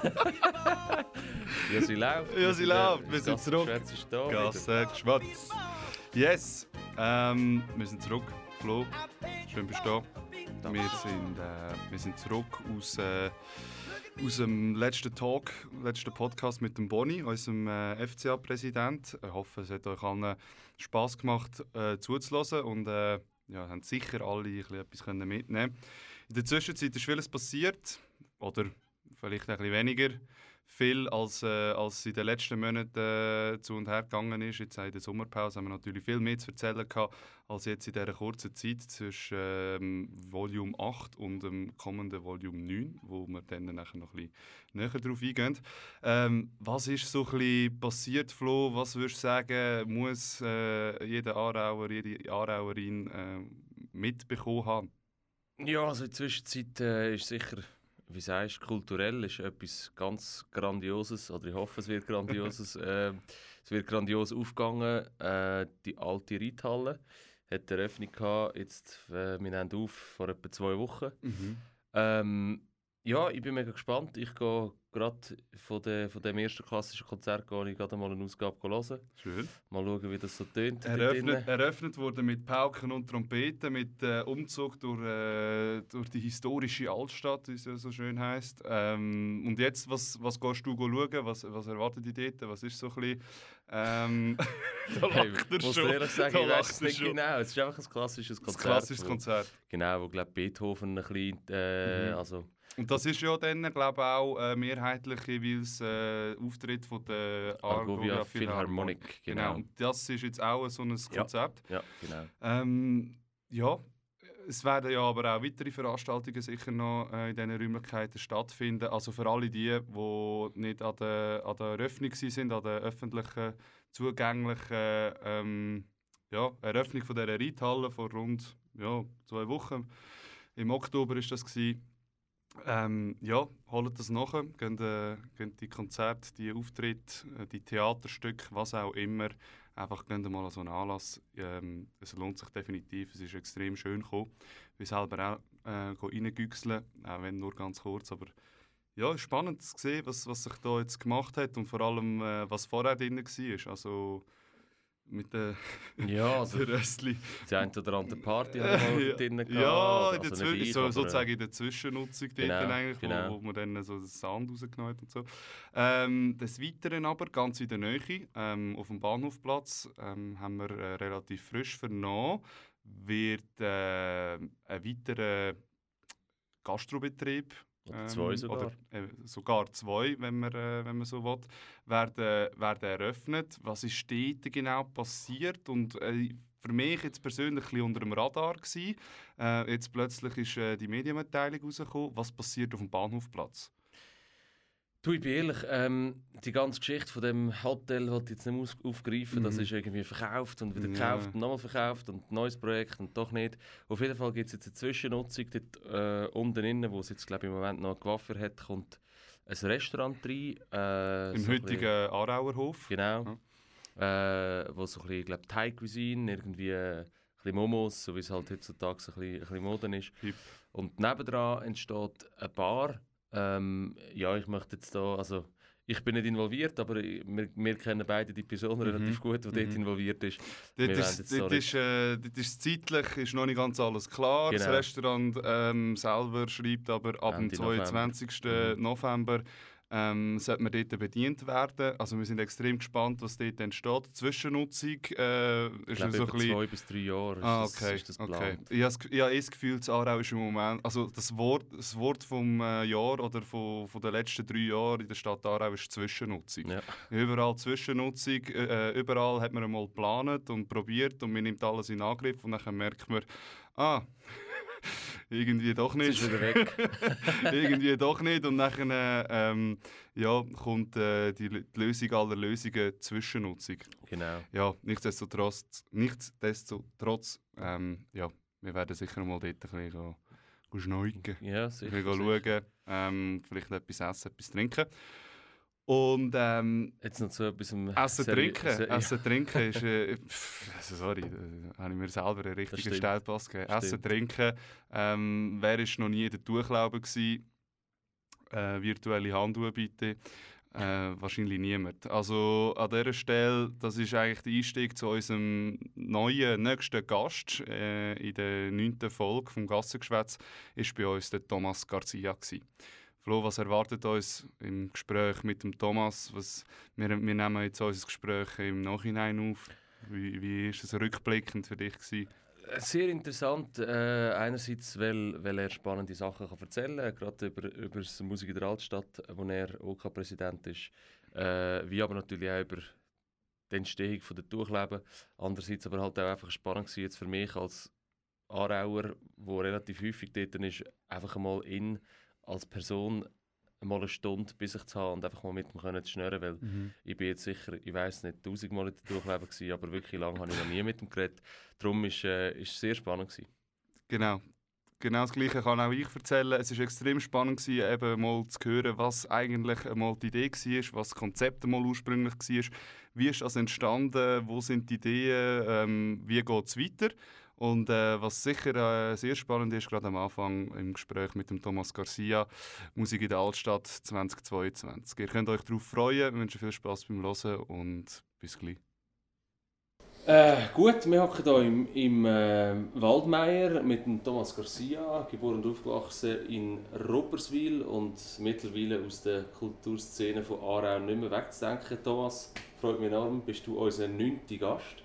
ja, sie läuft. Ja, sie läuft. Wir sind zurück. Gasse ist da Gasse Geschwatz. Yes, ähm, wir sind zurück. Flo, schön bist du da. Wir sind, äh, wir sind zurück aus, äh, aus dem letzten Talk, letzten Podcast mit dem Boni, unserem äh, FCA-Präsident. Ich hoffe, es hat euch allen Spass gemacht äh, zuzulassen und äh, ja, haben sicher alle ein bisschen etwas mitnehmen In der Zwischenzeit ist vieles passiert oder vielleicht ein bisschen weniger viel, als, äh, als in den letzten Monaten äh, zu und her gegangen ist. Jetzt in der Sommerpause haben wir natürlich viel mehr zu erzählen gehabt, als jetzt in dieser kurzen Zeit zwischen ähm, Volume 8 und dem kommenden Volume 9, wo wir dann nachher noch ein bisschen näher drauf eingehen. Ähm, was ist so ein bisschen passiert, Flo? Was würdest du sagen, muss äh, jeder Aarauer, jede Aarauerin äh, mitbekommen haben? Ja, also in der Zwischenzeit äh, ist sicher wie sagst kulturell ist etwas ganz Grandioses, oder ich hoffe, es wird Grandioses. äh, es wird grandios aufgegangen. Äh, die alte Reithalle hat Eröffnung gehabt, jetzt, äh, wir nehmen auf, vor etwa zwei Wochen. Mhm. Ähm, ja, ich bin mega gespannt. Ich gehe gerade von, de, von dem ersten klassischen Konzert gehe ich gerade mal eine Ausgabe hören. Schön. Mal schauen, wie das so tönt. Eröffnet, eröffnet wurde mit Pauken und Trompeten, mit äh, Umzug durch, äh, durch die historische Altstadt, wie es ja so schön heisst. Ähm, und jetzt, was, was gehst du schauen? Was, was erwartet dich dort? Was ist so ein bisschen... Ähm, da lacht hey, er muss schon. ehrlich sagen, ich weiß es nicht schon. genau. Es ist einfach ein klassisches Konzert. Ein klassisches Konzert. Wo, genau, wo glaube Beethoven ein bisschen... Äh, mhm. also, und das ist ja dann, glaube ich, auch äh, mehrheitlich jeweils äh, Auftritt von der Argovia Philharmonic. Genau. genau. Und das ist jetzt auch so ein Konzept. Ja, ja genau. Ähm, ja, es werden ja aber auch weitere Veranstaltungen sicher noch äh, in diesen Räumlichkeiten stattfinden. Also für alle die, die nicht an der, an der Eröffnung sind, an der öffentlichen, zugänglichen ähm, ja, Eröffnung von dieser Reithalle vor rund ja, zwei Wochen. Im Oktober ist das gewesen. Ähm, ja, holt das nach, geht, äh, geht die Konzerte, die Auftritte, äh, die Theaterstücke, was auch immer, einfach gehen mal an so einen Anlass. Ähm, es lohnt sich definitiv, es ist extrem schön gekommen. Wir selber auch äh, reingüchseln, auch wenn nur ganz kurz, aber ja, spannend zu sehen, was, was sich da jetzt gemacht hat und vor allem, äh, was vorher drin war. Also, mit den ja, also Röstli. Die eine oder andere Party haben wir ja, drin gehabt. Ja, in also ich, so, sozusagen in der Zwischennutzung dort genau, eigentlich, genau. Wo, wo man dann so den Sound rausgenommen hat und so. Ähm, des Weiteren aber, ganz in der Nähe, ähm, auf dem Bahnhofplatz, ähm, haben wir äh, relativ frisch vernommen, wird äh, ein weiterer Gastrobetrieb oder zwei ähm, sogar. Oder, äh, sogar zwei, wenn man, äh, wenn man so will, werden, werden eröffnet. Was ist dort genau passiert? Und äh, für mich jetzt persönlich ein bisschen unter dem Radar gewesen. Äh, jetzt plötzlich ist äh, die Medienmitteilung rausgekommen. Was passiert auf dem Bahnhofplatz? Du, ich bin ehrlich, ähm, die ganze Geschichte von dem Hotel wollte ich jetzt nicht aufgreifen. Mhm. Das ist irgendwie verkauft und wieder gekauft ja. und nochmal verkauft und ein neues Projekt und doch nicht. Auf jeden Fall gibt es jetzt eine Zwischennutzung dort äh, unten innen, wo es jetzt glaube ich, im Moment noch eine Gewaffer hat, kommt ein Restaurant rein. Äh, Im so heutigen Arauerhof. Genau. Ja. Äh, wo so ein bisschen, glaube Thai Cuisine, irgendwie äh, ein bisschen Momos, so wie es halt heutzutage ein bisschen, ein bisschen Moden ist. Hip. Und nebendran entsteht eine Bar ähm, ja, ich möchte jetzt da, also ich bin nicht involviert, aber wir, wir kennen beide die Person mhm. relativ gut, die mhm. dort involviert ist. Dort ist, dort ist, äh, dort ist zeitlich ist noch nicht ganz alles klar. Genau. Das Restaurant ähm, selber schreibt aber ab dem 22. November, mhm. November ähm, sollte man dort bedient werden. Also wir sind extrem gespannt, was dort entsteht. Zwischennutzung äh, ist glaube, so ein bisschen... zwei bis drei Jahre ah, okay, ist das, okay. Ich habe ja, das Gefühl, das Aarau ist im Moment... Also das Wort, das Wort vom äh, Jahr oder von, von den letzten drei Jahren in der Stadt Aarau ist Zwischennutzung. Ja. Überall Zwischennutzung. Äh, überall hat man einmal geplant und probiert und man nimmt alles in Angriff und dann merkt man, ah irgendwie doch nicht. irgendwie doch nicht. Und dann ähm, ja, kommt äh, die, die, Lösung aller Lösungen Zwischennutzung. Genau. Ja, nichtsdestotrotz, nichtsdestotrotz ähm, ja, wir werden sicher mal dort ein bisschen schneugen. Ja, sicher. Ein bisschen schauen, ähm, vielleicht etwas essen, etwas trinken. Und ähm, Jetzt noch zu etwas Essen, Trinken. Essen, Trinken ist... Äh, pff, also sorry, da habe ich mir selber einen richtigen Stellpass gegeben. Essen, Trinken. Ähm, wer war noch nie in der Tuchlaube gewesen? äh, virtuelle Handschuhe bitte. Äh, wahrscheinlich niemand. Also an dieser Stelle, das ist eigentlich der Einstieg zu unserem neuen, nächsten Gast. Äh, in der neunten Folge vom Gassengeschwätz ist bei uns der Thomas Garcia. Gewesen. Flo, was erwartet uns im Gespräch mit dem Thomas? Was, wir, wir nehmen jetzt unser Gespräch im Nachhinein auf. Wie, ist es rückblickend für dich? Gewesen? Sehr interessant. Äh, einerseits, weil, weil er spannende Sachen kann erzählen kann, gerade über, über die Musik in der Altstadt, wo er OK-Präsident ist. Äh, wie aber natürlich auch über die Entstehung von der Durchleben. Andererseits aber halt auch einfach spannend gewesen, jetzt für mich als Aarauer, der relativ häufig dort ist, einfach mal in als Person mal eine Stunde bei sich zu haben und einfach mal mit ihm können zu schnurren, weil mhm. ich bin jetzt sicher, ich weiß nicht, tausendmal in der Durchleben gewesen, aber wirklich lange habe ich noch nie mit ihm geredet. Darum ist äh, es sehr spannend gewesen. Genau. Genau das Gleiche kann auch ich erzählen. Es war extrem spannend, gewesen, eben mal zu hören, was eigentlich einmal die Idee war, was das Konzept einmal ursprünglich war. Wie ist das entstanden? Wo sind die Ideen? Ähm, wie geht es weiter? Und äh, was sicher äh, sehr spannend ist, gerade am Anfang im Gespräch mit dem Thomas Garcia, Musik in der Altstadt 2022. Ihr könnt euch darauf freuen, wir wünschen viel Spaß beim Hören und bis gleich. Äh, gut, wir hocken hier im, im äh, Waldmeier mit dem Thomas Garcia, geboren und aufgewachsen in Rupperswil und mittlerweile aus der Kulturszene von Aarau nicht mehr wegzudenken. Thomas, freut mich enorm, bist du unser neunter Gast.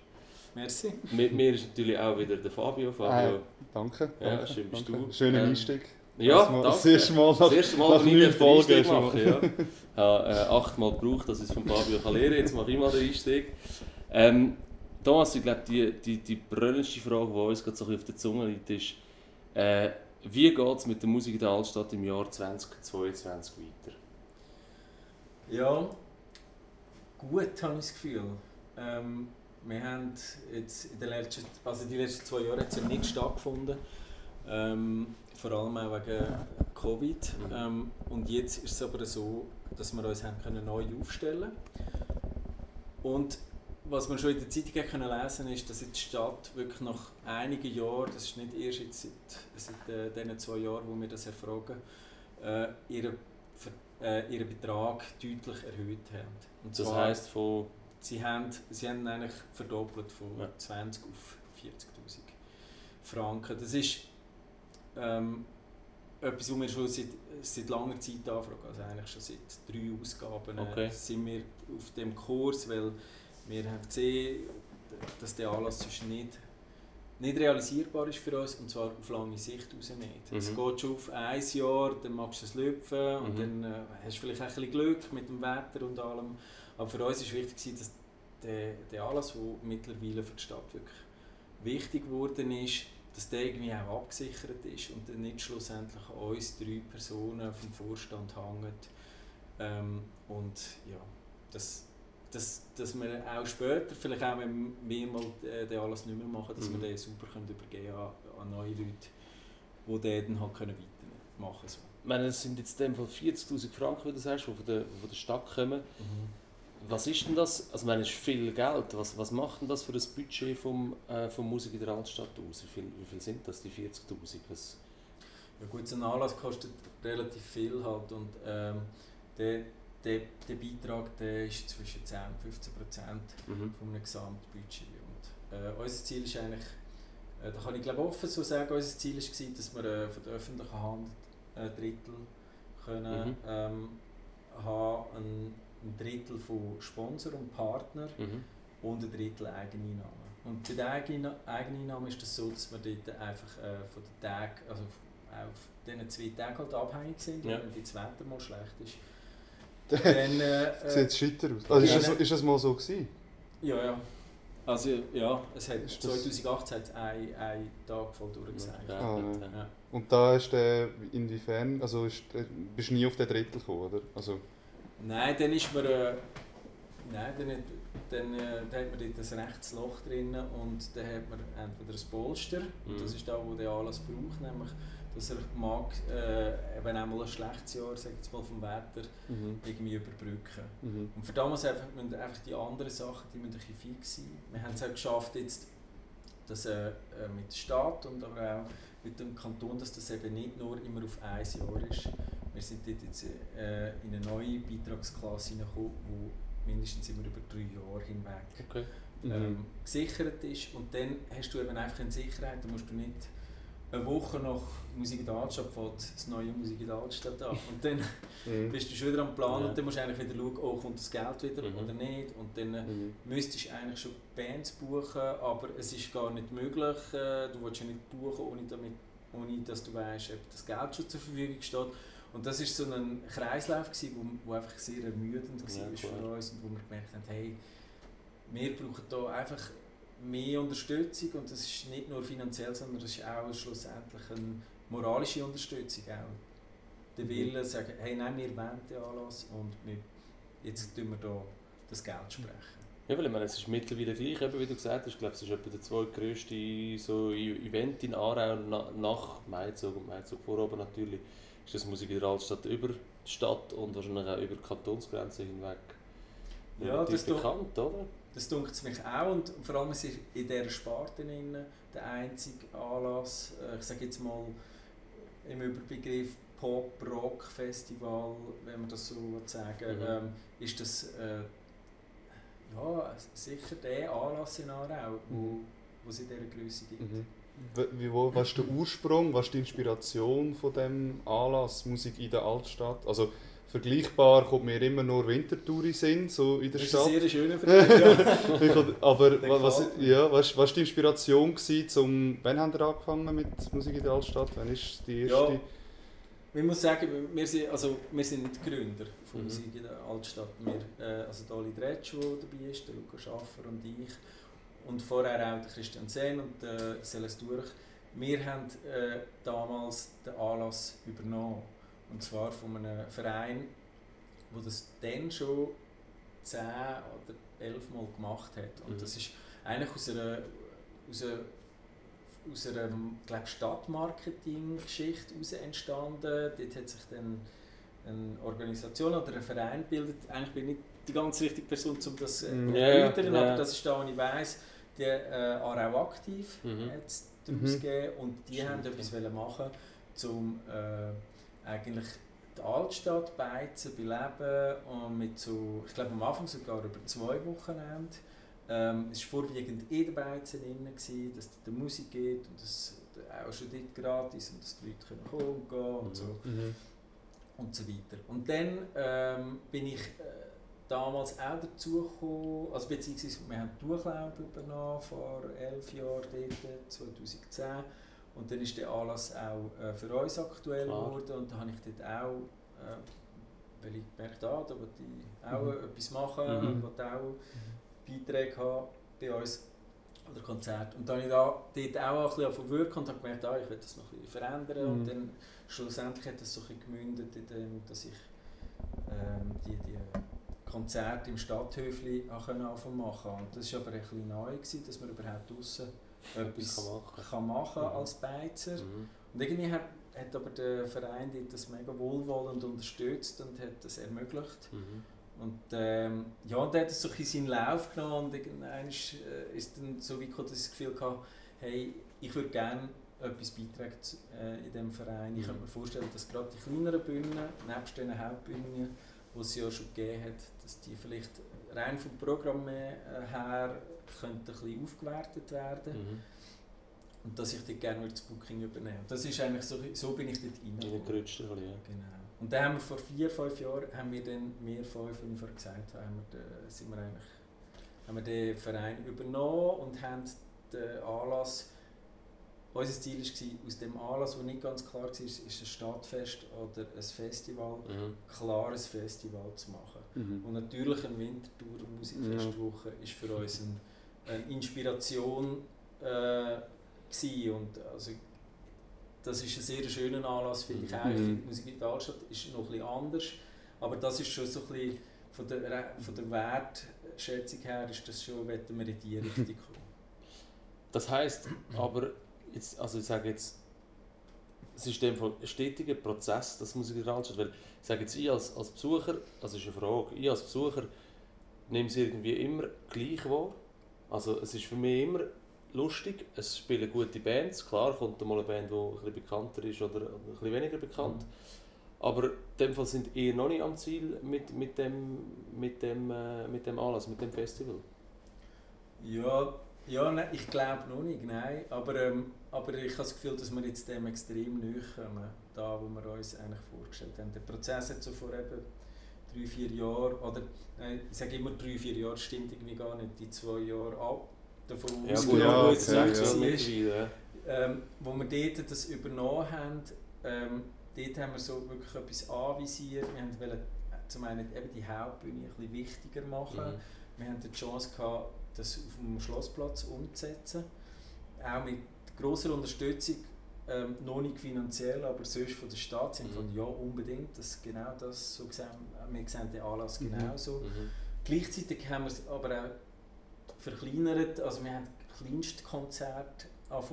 Merci. Mit mir ist natürlich auch wieder der Fabio. Fabio. Äh, danke. Ja, danke, schön bist danke. du. Schöner ähm, Einstieg. Ja, das danke. Das erste Mal nach, das erste Mal, nach neun Folgen mache. Ja. Ich habe äh, achtmal gebraucht, dass ich es von Fabio kann lernen. Jetzt mache ich mal den Einstieg. Ähm, Thomas, ich glaube, die, die, die brennendste Frage, die uns gerade so auf der Zunge liegt, ist, äh, wie geht es mit der Musik in der Altstadt im Jahr 2022 weiter? Ja, gut habe ich das Gefühl. Ähm, wir haben jetzt in den letzten, also die letzten zwei Jahre hat ja nicht stattgefunden. Ähm, vor allem auch wegen Covid. Ähm, und jetzt ist es aber so, dass wir uns haben können neu aufstellen Und was man schon in der Zeitung können lesen ist, dass die Stadt wirklich nach einigen Jahren, das ist nicht erst jetzt seit, seit äh, diesen zwei Jahren, wo wir das erfragen, äh, ihren, äh, ihren Betrag deutlich erhöht haben. Und das heisst von sie haben, sie haben eigentlich verdoppelt von ja. 20 auf 40'000 Franken. Das ist ähm, etwas, was wir schon seit, seit langer Zeit anfragen. Also eigentlich schon seit drei Ausgaben äh, okay. sind wir auf dem Kurs, weil wir haben gesehen, dass der Anlass sonst nicht, nicht realisierbar ist für uns und zwar auf lange Sicht raus nicht. Mhm. Es geht schon auf ein Jahr, dann machst du es lüpfen mhm. und dann äh, hast du vielleicht ein bisschen Glück mit dem Wetter und allem. Aber für uns war wichtig, dass der, der Anlass, der mittlerweile für die Stadt wirklich wichtig geworden ist, dass der irgendwie auch abgesichert ist und dann nicht schlussendlich an uns drei Personen vom Vorstand hängt. Ähm, und ja, dass, dass, dass wir auch später, vielleicht auch wenn wir mal äh, den Anlass nicht mehr machen, dass mhm. wir den super können übergeben an, an neue Leute, die den dann halt können weitermachen können. So. Ich meine, es sind jetzt in dem Fall 40'000 Franken, wie du sagst, die von der, von der Stadt kommen. Mhm. Was ist denn das? Also, ich meine, es ist viel Geld. Was, was macht denn das für das Budget vom, äh, vom Musik in der Altstadt aus? Wie viel, wie viel sind das, die 40'000? Ja gut, so ein Anlass kostet relativ viel halt und ähm, der, der, der Beitrag der ist zwischen 10 und 15 Prozent mhm. vom Gesamtbudget. Und, äh, unser Ziel ist eigentlich, äh, da kann ich glaube offen so sagen, unser Ziel war, dass wir äh, von der öffentlichen Hand ein Drittel können, mhm. ähm, haben, ein Drittel von Sponsor und Partner mhm. und ein Drittel Eigeneinnahmen. Und bei den Eigeneinnahmen ist es das so, dass wir dort einfach äh, von den Tagen, also auf diesen zwei Tagen halt abhängig sind, ja. wenn das Wetter mal schlecht ist. Dann, äh, Sieht es scheiter aus? Also ist, das, ist das mal so gewesen? Ja, ja. Also ja, es hat, 2018 hat es einen, einen Tag voll durchgesagt. Ja. Ah, ja. Und da ist der, inwiefern, also ist, bist du nie auf den Drittel gekommen, oder? Also, Nein, dann ist man. Äh, nein, dann, dann, äh, dann hat man dort ein rechtes Loch drin und dann hat man entweder ein Polster, mhm. und das ist da, wo der alles braucht, nämlich dass er mag, äh, wenn einmal ein schlechtes Jahr, sag jetzt mal vom Wetter, mhm. irgendwie überbrücken. Mhm. Und für damals einfach, müssen einfach die anderen Sachen, die müssen ein bisschen fix sein. Wir haben es auch geschafft, jetzt, dass äh, äh, mit dem Staat und aber auch mit dem Kanton, dass das eben nicht nur immer auf ein Jahr ist, wir sind dort jetzt äh, in eine neue Beitragsklasse hineingekommen, die mindestens immer über drei Jahre hinweg Okay. ähm, Mhm. gesichert ist. Und dann hast du eben einfach eine Sicherheit, da musst du nicht eine Woche nach Musik in der Altstadt fängt das neue Musik in der Altstadt an. Und dann Mhm. bist du schon wieder am Plan Ja. und dann musst du eigentlich wieder schauen, oh, kommt das Geld wieder Mhm. oder nicht. Und dann äh, Mhm. müsstest du eigentlich schon Bands buchen, aber es ist gar nicht möglich. Äh, du willst ja nicht buchen, ohne, damit, ohne dass du weißt, ob das Geld schon zur Verfügung steht. Und das war so ein Kreislauf, gewesen, wo, wo einfach sehr ermüdend war Ja, für uns und wo wir gemerkt haben, hey, wir brauchen hier einfach mehr Unterstützung und das ist nicht nur finanziell, sondern das ist auch schlussendlich eine moralische Unterstützung auch. Der Wille sagen, hey nein, wir wollen den Anlass und wir, jetzt tun wir da das Geld sprechen. Ja, weil ich meine, es ist mittlerweile gleich, eben, wie du gesagt hast, ich glaube, es ist etwa der zweitgrößte so Event in Aarau na, nach Maizug und Maizug vor oben natürlich, ist das Musik in der Altstadt über die Stadt und wahrscheinlich auch über die Kantonsgrenzen hinweg. Ja, das tut- bekannt, oder? Das dunkelt mich auch und vor allem es ist in dieser Sparte der einzige Anlass, äh, ich sage jetzt mal im Überbegriff Pop-Rock-Festival, wenn man das so sagen Mhm. ähm, ist das äh, ja, sicher der Anlass in Aarau, wo, Mhm. wo es in dieser Größe gibt. Mhm. Wie, wo, was ist der Ursprung, was ist die Inspiration von dem Anlass Musik in der Altstadt? Also vergleichbar kommt mir immer nur Winterthur in Sinn, so in der Das ist Stadt. eine sehr schöne Frage. ja. Aber was, ja, was, was war die Inspiration gewesen, zum, wann haben ihr angefangen mit Musik in der Altstadt? Wann ist die erste? Ja. Ich muss sagen, wir sind, also, wir sind nicht Gründer von Mhm. Musik in der Altstadt. Wir, äh, also der Oli Dretsch, der dabei ist, der Luca Schaffer und ich. Und vorher auch der Christian Sen und der Celeste Durch. Wir haben äh, damals den Anlass übernommen. Und zwar von einem Verein, der das dann schon zehn oder elf Mal gemacht hat. Und Mhm. das ist eigentlich aus einer, aus einer aus einer glaub, Stadtmarketing-Geschichte heraus entstanden. Dort hat sich dann eine Organisation oder ein Verein gebildet. Eigentlich bin ich nicht die ganz richtige Person, um das äh, Mhm. zu Ja, erläutern, ja. aber das ist da, was ich weiss. Die äh, Aarau aktiv Mhm. hat es Mhm. daraus gegeben und die Stimmt, haben etwas machen um äh, eigentlich die Altstadt beizen, beleben und mit so, ich glaube am Anfang sogar über zwei Wochenende. Ähm, es war vorwiegend in der Beizen drin, gewesen, dass dort Musik geht und das auch schon dort gratis und dass die Leute können kommen und gehen und Mhm. so Mhm. und so weiter. Und dann ähm, bin ich äh, damals auch dazu gekommen, also beziehungsweise wir haben die Durchlaub übernommen vor elf Jahren dort, 2010 und dann ist der Anlass auch äh, für uns aktuell geworden und da habe ich dort auch, äh, weil ich gemerkt habe, da wollte ich auch Mhm. etwas machen, Mhm. und wollte auch Beiträge haben bei uns oder Konzerte. Und dann habe ich da dort auch ein bisschen wirken und habe gemerkt, ah, ich will das noch ein bisschen verändern. Und Mhm. dann schlussendlich hat das so ein bisschen gemündet in dem, dass ich ähm, die, die Konzerte im Stadthöfli anfangen machen Und das war aber ein bisschen neu, gewesen, dass man überhaupt draussen etwas kann machen. kann machen Mhm. als Beizer. Mhm. Und irgendwie hat, hat aber der Verein das mega wohlwollend unterstützt und hat das ermöglicht. Mhm. Und ähm, ja, und der hat es so ein seinen Lauf genommen und irgendwann ist, äh, ist dann so wie ich das Gefühl hatte, hey, ich würde gerne etwas beitragen äh, in diesem Verein. Ich Mhm. könnte mir vorstellen, dass gerade die kleineren Bühnen, nebst den Hauptbühnen, die es ja schon gegeben hat, dass die vielleicht rein vom Programm her her könnten ein bisschen aufgewertet werden Mhm. und dass ich dort gerne das Booking übernehmen Das ist eigentlich so, so bin ich dort reingekommen. Reingerutscht ein ja. Genau. Und dann haben wir vor vier, fünf Jahren, haben wir dann, wir fünf, wie ich vorhin gesagt habe, haben wir, den- sind wir eigentlich, haben wir den Verein übernommen und haben den Anlass, unser Ziel war, aus dem Anlass, der nicht ganz klar war, ist, ist ein Stadtfest oder ein Festival, Mhm. klares Festival zu machen. Mhm. Und natürlich eine Winterthur Musikfestwoche ist für uns ein, eine Inspiration äh, gewesen. und also das ist ein sehr schöner Anlass finde ich auch. Ich Mhm. die Musik in der Altstadt ist noch ein bisschen anders, aber das ist schon so ein bisschen von der, von der Wertschätzung her ist das schon, wenn wir in die Richtung kommen. Das heisst, aber, jetzt, also ich sage jetzt, es ist dem ein stetiger Prozess, das Musik in der Altstadt, weil ich sage jetzt, ich als, als Besucher, also ist eine Frage, ich als Besucher nehme es irgendwie immer gleich wahr. Also es ist für mich immer lustig, es spielen gute Bands, klar kommt mal eine Band, die ein bisschen bekannter ist oder ein bisschen weniger bekannt. Aber in dem Fall sind ihr noch nicht am Ziel mit, mit, dem, mit, dem, äh, mit dem Anlass, mit dem Festival? Ja, ja ne, ich glaube noch nicht, nein. Aber, ähm, aber ich habe das Gefühl, dass wir jetzt dem extrem nahe kommen, da wo wir uns eigentlich vorgestellt haben. Der Prozess hat so eben drei, vier Jahren, oder nein, ich sage immer drei, vier Jahre, stimmt irgendwie gar nicht, die zwei Jahre ab, davon Ja, ausgenommen, gut, wo ja, es okay, zurück ja, ist. mittlerweile, ähm, wo wir dort das übernommen haben, ähm, dort haben wir so wirklich etwas anvisiert. Wir wollten äh, zum einen eben die Hauptbühne ein bisschen wichtiger machen. Mhm. Wir hatten die Chance gehabt, das auf dem Schlossplatz umzusetzen. Auch mit grosser Unterstützung, ähm, noch nicht finanziell, aber sonst von der Stadt. Haben Mhm. gefunden, ja unbedingt, das genau das, so gesehen, wir sehen den Anlass Mhm. genauso. Mhm. Gleichzeitig haben wir es aber auch verkleinert, also wir haben Kleinstkonzerte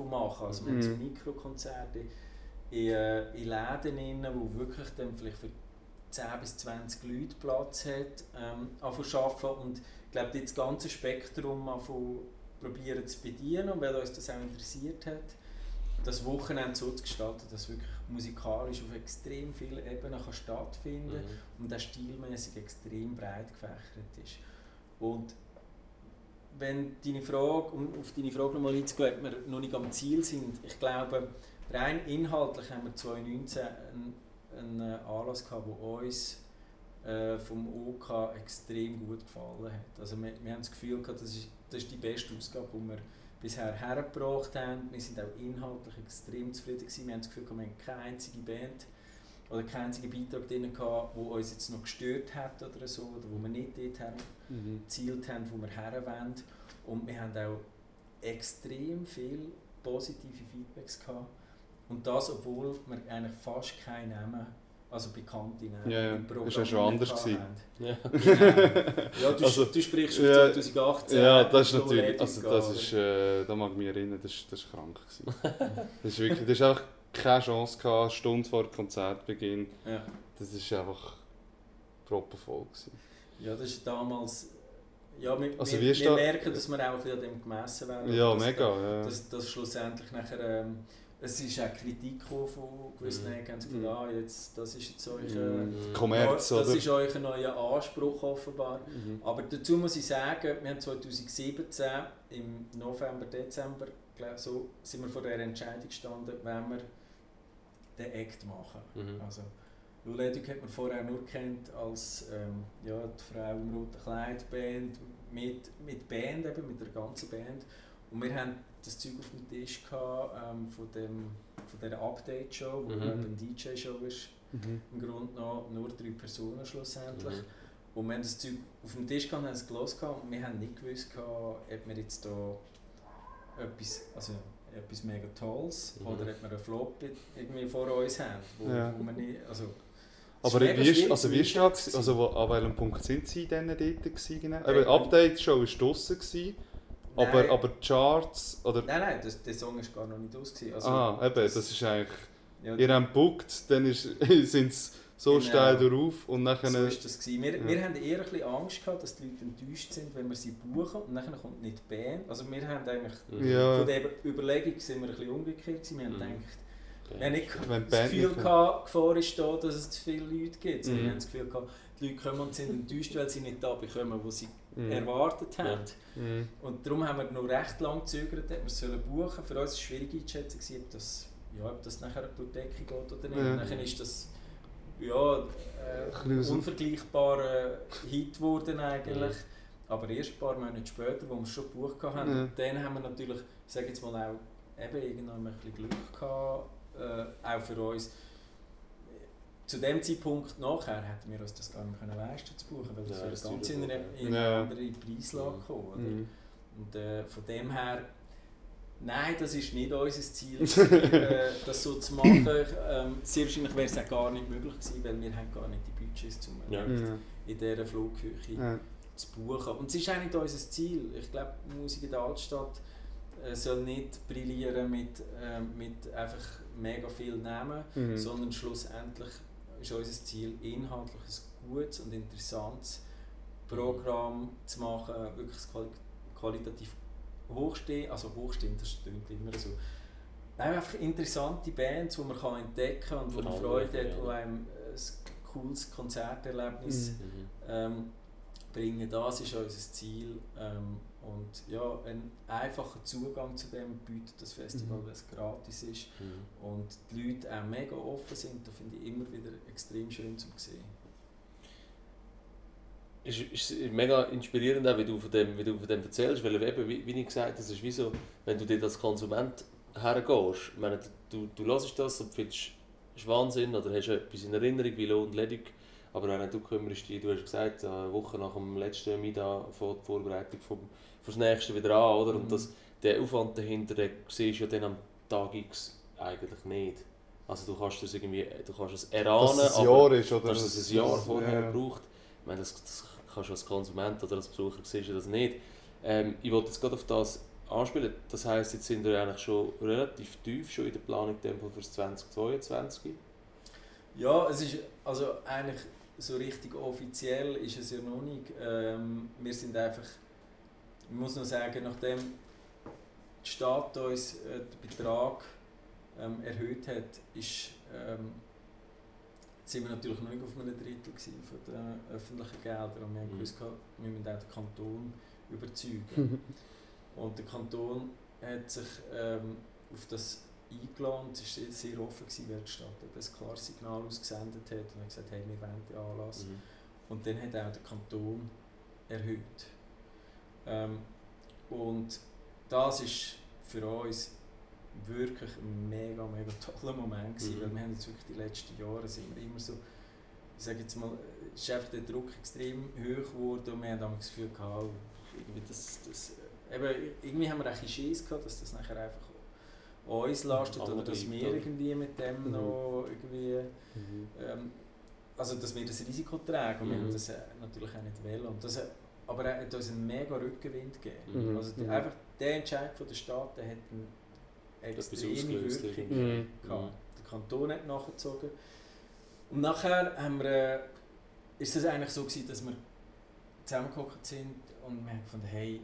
machen. Also wir haben so Mhm. Mikrokonzerte in, äh, in Läden, rein, wo wirklich dann vielleicht für 10 bis 20 Leute Platz hat, ähm, arbeiten und ich glaube, das ganze Spektrum anfangen probieren zu bedienen, weil uns das auch interessiert hat, das Wochenende so zu gestalten, dass wirklich musikalisch auf extrem vielen Ebenen kann stattfinden kann Mhm. und der stilmäßig extrem breit gefächert ist. Und wenn deine Frage, um auf deine Frage nochmal einzugehen, ob wir noch nicht am Ziel sind, ich glaube, rein inhaltlich haben wir 2019 einen, einen Anlass gehabt, der uns äh, vom OK extrem gut gefallen hat. Also wir, wir haben das Gefühl gehabt, das ist, das ist die beste Ausgabe, die wir bisher hergebracht haben. Wir sind auch inhaltlich extrem zufrieden gewesen. Wir haben das Gefühl wir haben keine einzige Band oder keinen einzigen Beitrag drin gehabt, der uns jetzt noch gestört hat oder so, oder wo wir nicht dort haben Mhm. gezielt haben, wo wir her wollen. Und wir haben auch extrem viele positive Feedbacks gehabt. Und das, obwohl wir eigentlich fast keine Namen, also bekannte Namen Ja, ja. im Programm Ist ja schon anders gewesen. Ja. Genau. Ja, du, Also, du sprichst auf ja, 2018. Ja, das ist natürlich, also das ist, äh, da mag ich mich erinnern, das ist, das ist krank gewesen. Das ist wirklich, das ist einfach keine Chance gehabt, eine Stunde vor Konzertbeginn. Ja. Das ist einfach proppenvoll gewesen. ja, das ist damals... Ja, wir, Also wir, wir da- merken, dass wir auch ein bisschen an dem gemessen werden. Ja, dass, mega, ja. dass, dass schlussendlich nachher, ähm, es ist auch Kritik von gewissen Mhm. Haben sie Mhm. gesagt, ah, jetzt, das ist jetzt euch, äh, Mm, Kommerz, das oder? ist euer neuer Anspruch offenbar. Mhm. Aber dazu muss ich sagen, wir haben 2017 im November, Dezember, glaub, so sind wir vor der Entscheidung gestanden, wenn wir den Act machen. Mhm. Also, Luledig hat man vorher nur kennt als ähm, ja, die Frau im roten Kleid Band mit, mit Band, eben, mit der ganzen Band. Und wir haben das Zeug auf dem Tisch gehabt, ähm, von, dem, von dieser Update-Show, wo Mhm. eben eine DJ-Show ist. Mhm. Im Grunde noch nur drei Personen schlussendlich. Mhm. Und wir haben das Zeug auf dem Tisch gehabt, haben es gelesen und wir haben nicht gewusst, gehabt, ob wir jetzt da etwas, also etwas mega Tolles Mhm. oder ob wir einen Flop irgendwie vor uns haben, wo, Ja. wo wir nicht, also Aber wie also wie ist das, einschätzen. also wo, an welchem Punkt sind Sie denn dort gewesen, genau? Äh, Eben, Update-Show war draussen, gewesen, aber, Nein. aber die Charts, oder... Nein, nein, das, der Song ist gar noch nicht aus. Also, ah, eben, das ist eigentlich... ja, Ihr habt gebucht, dann ist- sind sie so Genau. steil drauf und nachher... so ist das gewesen. Wir, Ja. wir haben eher ein bisschen Angst gehabt, dass die Leute enttäuscht sind, wenn wir sie buchen und nachher kommt nicht die Band. Also wir haben eigentlich, Mhm. Ja. von der Überlegung sind wir ein bisschen umgekehrt gewesen. Wir haben Mhm. gedacht, wir haben nicht Wenn das Band Gefühl gehabt, Gefahr ist da, dass es zu viele Leute gibt. Mhm. Wir haben das Gefühl gehabt, die Leute kommen und sind enttäuscht, weil sie nicht da bekommen, wo sie Mhm. erwartet haben. Mhm. Und darum haben wir noch recht lange gezögert, ob wir sollen buchen Für uns war es schwierig einzuschätzen, ob das, ja, ob das nachher durch die Decke geht oder nicht. Ja. Nachher ist das ja, äh, unvergleichbarer Hit geworden eigentlich. Aber erst ein paar Monate später, wo wir schon gebucht haben, Ja. dann haben wir natürlich, ich sage jetzt mal auch, eben irgendwann ein bisschen Glück gehabt, äh, auch für uns. Zu dem Zeitpunkt nachher hätten wir uns das gar nicht können leisten zu buchen, weil das Ja, wäre das ganz in eine, in eine Ja. andere Preislage Mhm. gekommen. Oder? Mhm. Und äh, von dem her, nein, das ist nicht unser Ziel, äh, das so zu machen. Ähm, sehr wahrscheinlich wäre es auch gar nicht möglich gewesen, weil wir haben gar nicht die Budgets, um Ja. In dieser Flughöhe Ja. zu buchen. Und es ist auch nicht unser Ziel. Ich glaube, Musik in der Altstadt äh, soll nicht brillieren mit, äh, mit einfach mega viel Namen, Mhm. sondern schlussendlich ist unser Ziel, inhaltlich ein gutes und interessantes Programm zu machen, wirklich qualitativ hochstehen, also hochstehend, das stimmt immer so. Nein, einfach interessante Bands, die man kann entdecken kann und wo man Freude hat, die einem ein cooles Konzerterlebnis Mhm. ähm, bringen. Das ist unser Ziel. Ähm, und ja, einen einfachen Zugang zu dem bietet das Festival, Mhm. weil es gratis ist. Mhm. Und die Leute auch mega offen sind. Das finde ich immer wieder extrem schön zu sehen. ist, ist mega inspirierend, auch, wie, du von dem, wie du von dem erzählst, weil eben, wie, wie ich gesagt habe, das ist wie so, wenn du dir als Konsument hergehst, ich meine, du, du hörst das und findest, es ist Wahnsinn oder hast etwas in Erinnerung, wie Lohn und ledig, aber wenn du kümmerst dich, du hast gesagt, eine Woche nach dem letzten Mida fängt die Vorbereitung vom, fürs nächste wieder an, oder? Und Mhm. das, der Aufwand dahinter, den siehst du ja dann am Tag X eigentlich nicht. Also du kannst das irgendwie, du kannst es erahnen, Dass es ein aber Jahr ist, oder? dass es ein Jahr vorher ja. braucht. Ich meine, das, das kannst du als Konsument oder als Besucher siehst du das nicht. Ähm, ich wollte jetzt gerade auf das anspielen. Das heisst, jetzt sind wir eigentlich schon relativ tief schon in der Planung für das 2022. Ja, es ist also eigentlich so richtig offiziell ist es ja noch nicht. Ähm, wir sind einfach, ich muss noch sagen, nachdem die Stadt uns äh, den Betrag ähm, erhöht hat, ist, ähm, sind wir natürlich noch nicht auf einem Drittel von den öffentlichen Geldern und wir haben Mhm. gewusst, wir müssen auch den Kanton überzeugen. Und der Kanton hat sich ähm, auf das eingeladen es war sehr, offen, gewesen, weil die Stadt ein klares Signal ausgesendet hat und hat gesagt, hey, wir wollen den Anlass. Mhm. Und dann hat auch der Kanton erhöht. Ähm, und das ist für uns wirklich ein mega, mega toller Moment gewesen, Mhm. weil wir haben jetzt wirklich die letzten Jahre sind wir immer so, ich sage jetzt mal, ist einfach der Druck extrem hoch geworden und wir haben damals das Gefühl gehabt, irgendwie das, das, eben, irgendwie haben wir ein Schiss gehabt, dass das nachher einfach uns lastet oder dass wir irgendwie mit dem Mhm. noch irgendwie Mhm. ähm, also dass wir das Risiko tragen und wir Mhm. haben das natürlich auch nicht wollen. Und das, aber er hat uns einen mega Rückenwind gegeben. Mhm. Also die, Mhm. einfach der Entscheid von der Stadt der hat eine Etwas extreme Wirkung. Mhm. gehabt. Der Kanton hat nachgezogen. Und nachher haben wir, äh, ist es eigentlich so gewesen, dass wir zusammengehockt sind und wir haben gefunden, hey,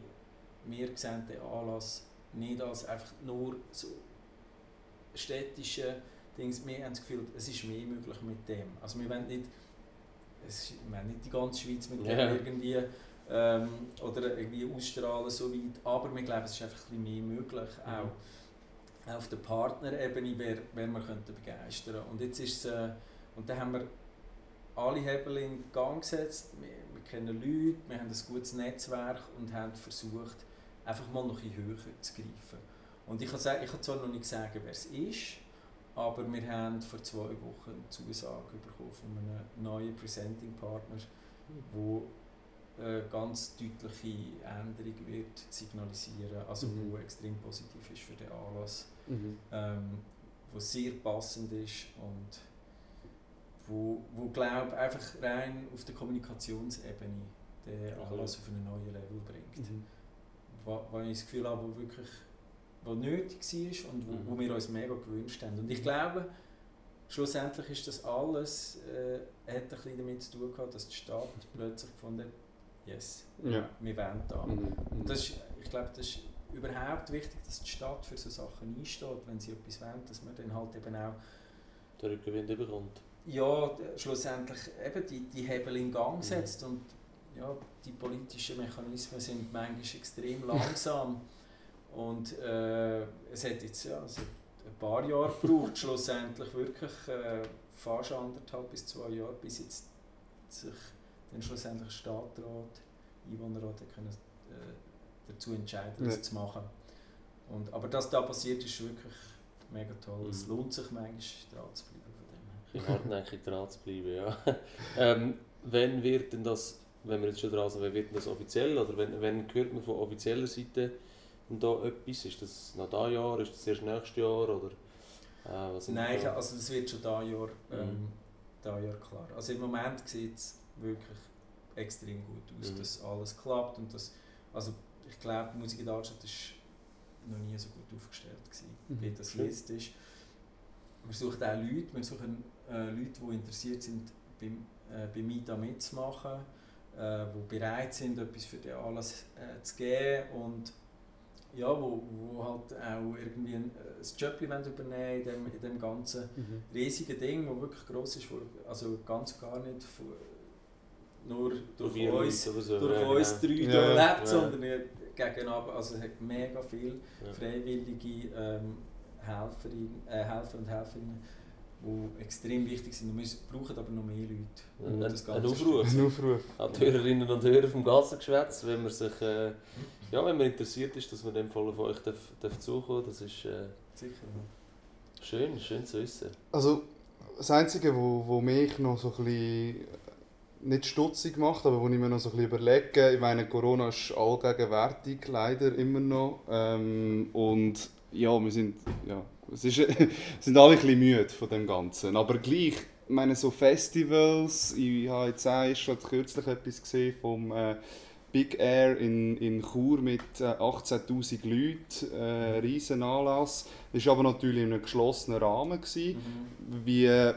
wir sehen den Anlass nicht als einfach nur so städtische Dings. Wir haben das Gefühl, es ist mehr möglich mit dem. Also wir wollen nicht, es ist, wir wollen nicht die ganze Schweiz mit dem Ja. irgendwie ähm, oder irgendwie ausstrahlen so weit, aber wir glauben, es ist einfach ein bisschen mehr möglich, auch auf der Partnerebene, wer, wer wir könnten begeistern Und jetzt ist es, äh, und dann haben wir alle Hebel in Gang gesetzt, wir, wir kennen Leute, wir haben ein gutes Netzwerk und haben versucht, einfach mal noch ein höher zu greifen. Und ich kann, sagen, ich kann zwar noch nicht sagen, wer es ist, aber wir haben vor zwei Wochen eine Zusage bekommen von einem neuen Presenting-Partner, wo äh, ganz deutliche Änderung wird signalisieren, also Mhm. wo extrem positiv ist für den Anlass, Mhm. ähm, wo sehr passend ist und wo, wo glaube einfach rein auf der Kommunikationsebene den Mhm. Anlass auf einen neuen Level bringt. Mhm. Wo, wo ich das Gefühl habe, wo wirklich wo nötig war und wo, Mhm. wo wir uns mega gewünscht haben. Und ich glaube, schlussendlich ist das alles, äh, hat ein bisschen damit zu tun gehabt, dass die Stadt plötzlich gefunden hat, yes, Ja. wir wollen da. Mhm. Und das ist, ich glaube, das ist überhaupt wichtig, dass die Stadt für so Sachen einsteht, wenn sie etwas wollen, dass man dann halt eben auch Der Rückenwind bekommt. ja, schlussendlich eben die, die Hebel in Gang Mhm. setzt und ja, die politischen Mechanismen sind manchmal extrem langsam und äh, es hat jetzt ja, es hat ein paar Jahre gebraucht, schlussendlich wirklich äh, fast anderthalb bis zwei Jahre, bis jetzt sich dann schlussendlich Stadtrat, Einwohnerrat können, äh, dazu entscheiden, das Ja. zu machen. Und, aber dass da passiert, ist wirklich mega toll. Es Mhm. lohnt sich manchmal dran zu bleiben. Von dem her. Ich hartnäckig dran zu bleiben, ja. ähm, wenn wird denn das, wenn wir jetzt schon dran sind, wenn wird denn das offiziell oder wenn, wenn hört man von offizieller Seite da etwas? Ist das noch dieses Jahr, ist das erst nächstes Jahr oder äh, Nein, da? also das wird schon dieses Jahr, ähm, Mhm. Jahr klar. Also im Moment sieht es wirklich extrem gut aus, Mhm. dass alles klappt und dass, also ich glaube, die Musik in Deutschland ist noch nie so gut aufgestellt gewesen, Mhm. wie das jetzt ist. Wir suchen auch Leute, wir suchen äh, Leute, die interessiert sind, beim, äh, bei MITA mitzumachen, äh, die bereit sind, etwas für den Anlass äh, zu geben und ja, wo, wo halt auch irgendwie ein, ein Job übernehmen in dem, in dem ganzen mhm. riesigen Ding, wo wirklich gross ist, also ganz gar nicht von, nur durch uns, so, durch ja, uns genau. drei ja, lebt, ja. sondern gegenüber, also es hat mega viele freiwillige ähm, Helferinnen, äh, Helfer und Helferinnen, die extrem wichtig sind. Wir brauchen aber noch mehr Leute. Ja, das ein, Aufruf. Ein Aufruf. An die Hörerinnen und Hörer vom Gassengeschwätz, wenn man sich äh, ja, wenn man interessiert ist, dass man dem Fall auf euch darf, darf zukommen das ist äh, Sicher, ja. schön, schön zu wissen. Also das Einzige, wo, wo mich noch so ein bisschen nicht stutzig macht, aber wo ich mir noch so ein bisschen überlege, ich meine, Corona ist allgegenwärtig, leider immer noch. Ähm, und ja, wir sind, ja, es ist, sind alle ein bisschen müde von dem Ganzen. Aber gleich, ich meine, so Festivals, ich habe jetzt erst kürzlich etwas gesehen vom äh, Big Air in, in Chur mit äh, 18'000 Leuten, äh, riesen Anlass. Das war aber natürlich in einem geschlossenen Rahmen. Gewesen. Mhm. Wie, äh,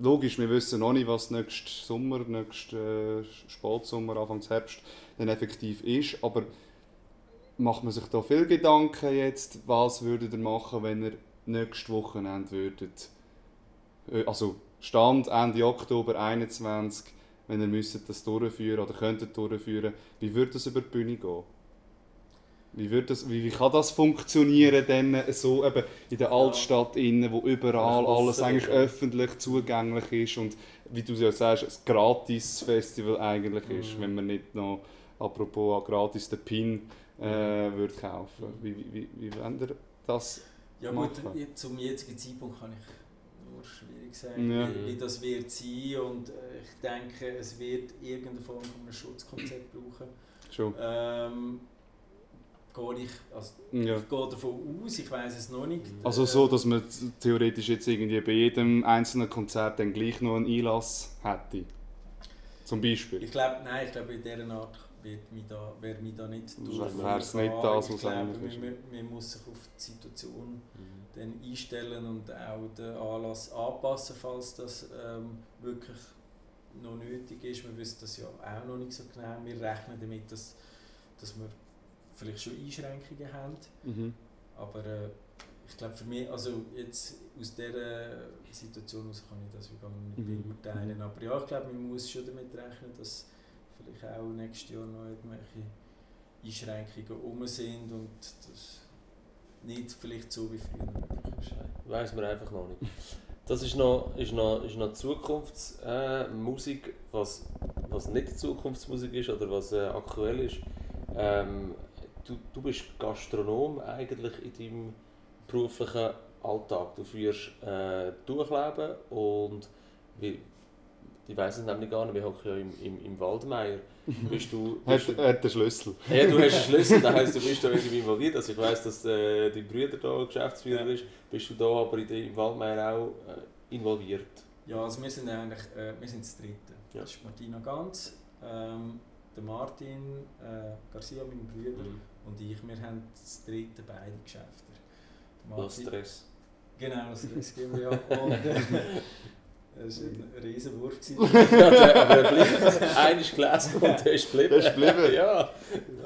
logisch, wir wissen noch nicht, was nächsten Sommer, nächsten äh, Spätsommer, Anfang Herbst dann effektiv ist, aber macht man sich da viel Gedanken jetzt, was würdet ihr machen, wenn ihr nächstes Wochenende würdet, äh, also Stand Ende Oktober 21, wenn ihr müsstet das durchführen oder könntet durchführen, wie würde das über die Bühne gehen? Wie, wird das, wie, wie kann das funktionieren denn so eben in der Altstadt innen, wo überall alles eigentlich öffentlich zugänglich ist und wie du ja sagst, ein gratis Festival eigentlich ist, mhm. wenn man nicht noch apropos gratis den Pin äh, mhm. würde kaufen. Mhm. Wie, wie, wie, wie wollt ihr das Ja gut, zum jetzigen Zeitpunkt kann ich nur schwierig sagen, ja. wie, wie, das wird sein und äh, ich denke, es wird irgendeine Form von einem Schutzkonzept brauchen. Schon. Ähm, gehe ich, also ja. ich gehe davon aus, ich weiß es noch nicht. Also so, dass man theoretisch jetzt irgendwie bei jedem einzelnen Konzert dann gleich noch einen Einlass hätte? Zum Beispiel? Ich glaube, nein, ich glaube in dieser Art wird mich da, wäre mich da nicht durch. Wäre es nicht das, was eigentlich ist? Man, man muss sich auf die Situation mhm. dann einstellen und auch den Anlass anpassen, falls das ähm, wirklich noch nötig ist. Wir wissen das ja auch noch nicht so genau. Wir rechnen damit, dass, dass wir vielleicht schon Einschränkungen haben. Mhm. Aber äh, ich glaube für mich, also jetzt aus dieser Situation heraus kann ich das nicht mhm. beurteilen. Mhm. Aber ja, ich glaube, man muss schon damit rechnen, dass vielleicht auch nächstes Jahr noch irgendwelche Einschränkungen um sind und das nicht vielleicht so wie früher möglich ist. Weiß man einfach noch nicht. Das ist noch, ist noch, ist noch Zukunftsmusik, äh, was, was nicht Zukunftsmusik ist oder was äh, aktuell ist. Ähm, du, du bist Gastronom eigentlich in deinem beruflichen Alltag. Du führst äh, Durchleben und wie, ich weiß es nämlich gar nicht, wir hocken ja im, im, im Waldmeier. Bist du, bist hat, hat den Schlüssel. Ja, du hast den Schlüssel, das heisst, du bist da irgendwie involviert. Also ich weiß, dass äh, dein Bruder da Geschäftsführer ja. ist. Bist du da aber in im Waldmeier auch äh, involviert? Ja, also wir sind eigentlich äh, wir sind das Dritte. Ja. Das ist Martina Ganz, ähm, der Martin äh, Garcia, mein Bruder, mhm. Und ich. Wir haben das Dritte beide Geschäfte. Martin, Stress. Genau, Stress GmbH. Und, Das war ein riesen Wurf. ja, aber er bleibt. Einer ist gelesen und der ist geblieben. Der ist geblieben? ja.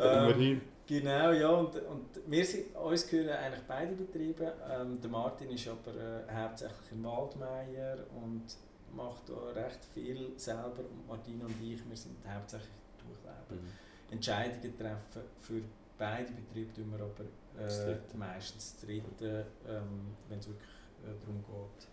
Ähm, genau, ja. Und, und wir sind, uns gehören eigentlich beide Betriebe. Ähm, der Martin ist aber äh, hauptsächlich im Waldmeier und macht da recht viel selber. Und Martina und ich, wir sind hauptsächlich Durchleben. Mhm. Entscheidungen treffen für beide Betriebe tun wir aber äh, meistens das dritte, ähm, wenn es wirklich äh, darum geht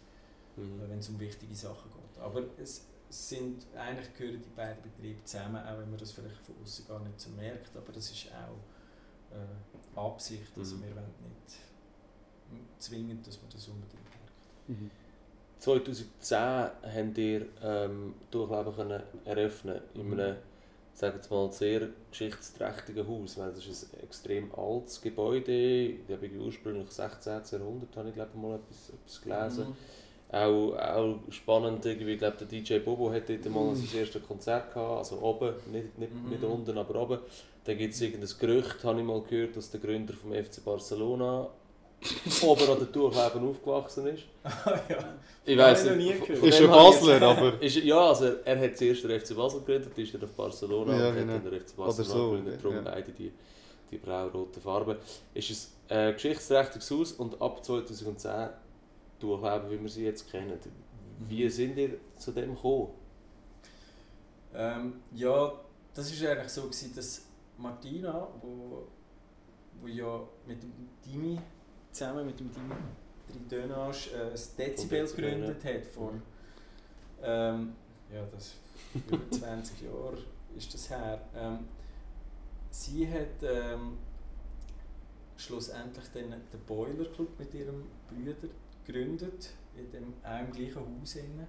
mhm. wenn es um wichtige Sachen geht. Aber es sind, eigentlich gehören die beiden Betriebe zusammen, auch wenn man das vielleicht von außen gar nicht so merkt, aber das ist auch äh, Absicht, also mhm. wir wollen nicht zwingend, dass man das unbedingt merkt. Mhm. 2010 habt ihr ähm, Durchleben können eröffnen in mhm. einem sagen wir mal, sehr geschichtsträchtigen Haus. Meine, das ist ein extrem altes Gebäude, ich habe ursprünglich 16. Jahrhundert, habe ich glaube mal etwas, etwas gelesen. Mhm auch, auch spannend, irgendwie, ich glaube, der DJ Bobo hat dort mal sein erstes Konzert gehabt, also oben, nicht, nicht, mhm. nicht unten, aber oben. Da gibt es irgendein Gerücht, habe ich mal gehört, dass der Gründer vom FC Barcelona oben an der Durchleben aufgewachsen ist. ja. Ich weiß nicht. Ist ein Basler, aber. Ist, ja, also er hat zuerst den FC Basel gegründet, ist dann auf Barcelona ja, und genau. hat dann den FC Barcelona so, gegründet, darum ja. beide die die blau-rote Farbe. Ist es ein geschichtsträchtiges Haus und ab 2010 durchleben, wie wir sie jetzt kennen. Wie sind ihr zu dem gekommen? Ähm, ja, das war eigentlich so, gewesen, dass Martina, wo, wo ja mit dem Dimi zusammen mit dem Dimi Tridönage äh, das Dezibel gegründet hat vor ähm, ja, das über 20 Jahre ist das her. Ähm, sie hat ähm, schlussendlich dann den Boiler Club mit ihrem Bruder gegründet, in dem, im gleichen Haus. Mhm.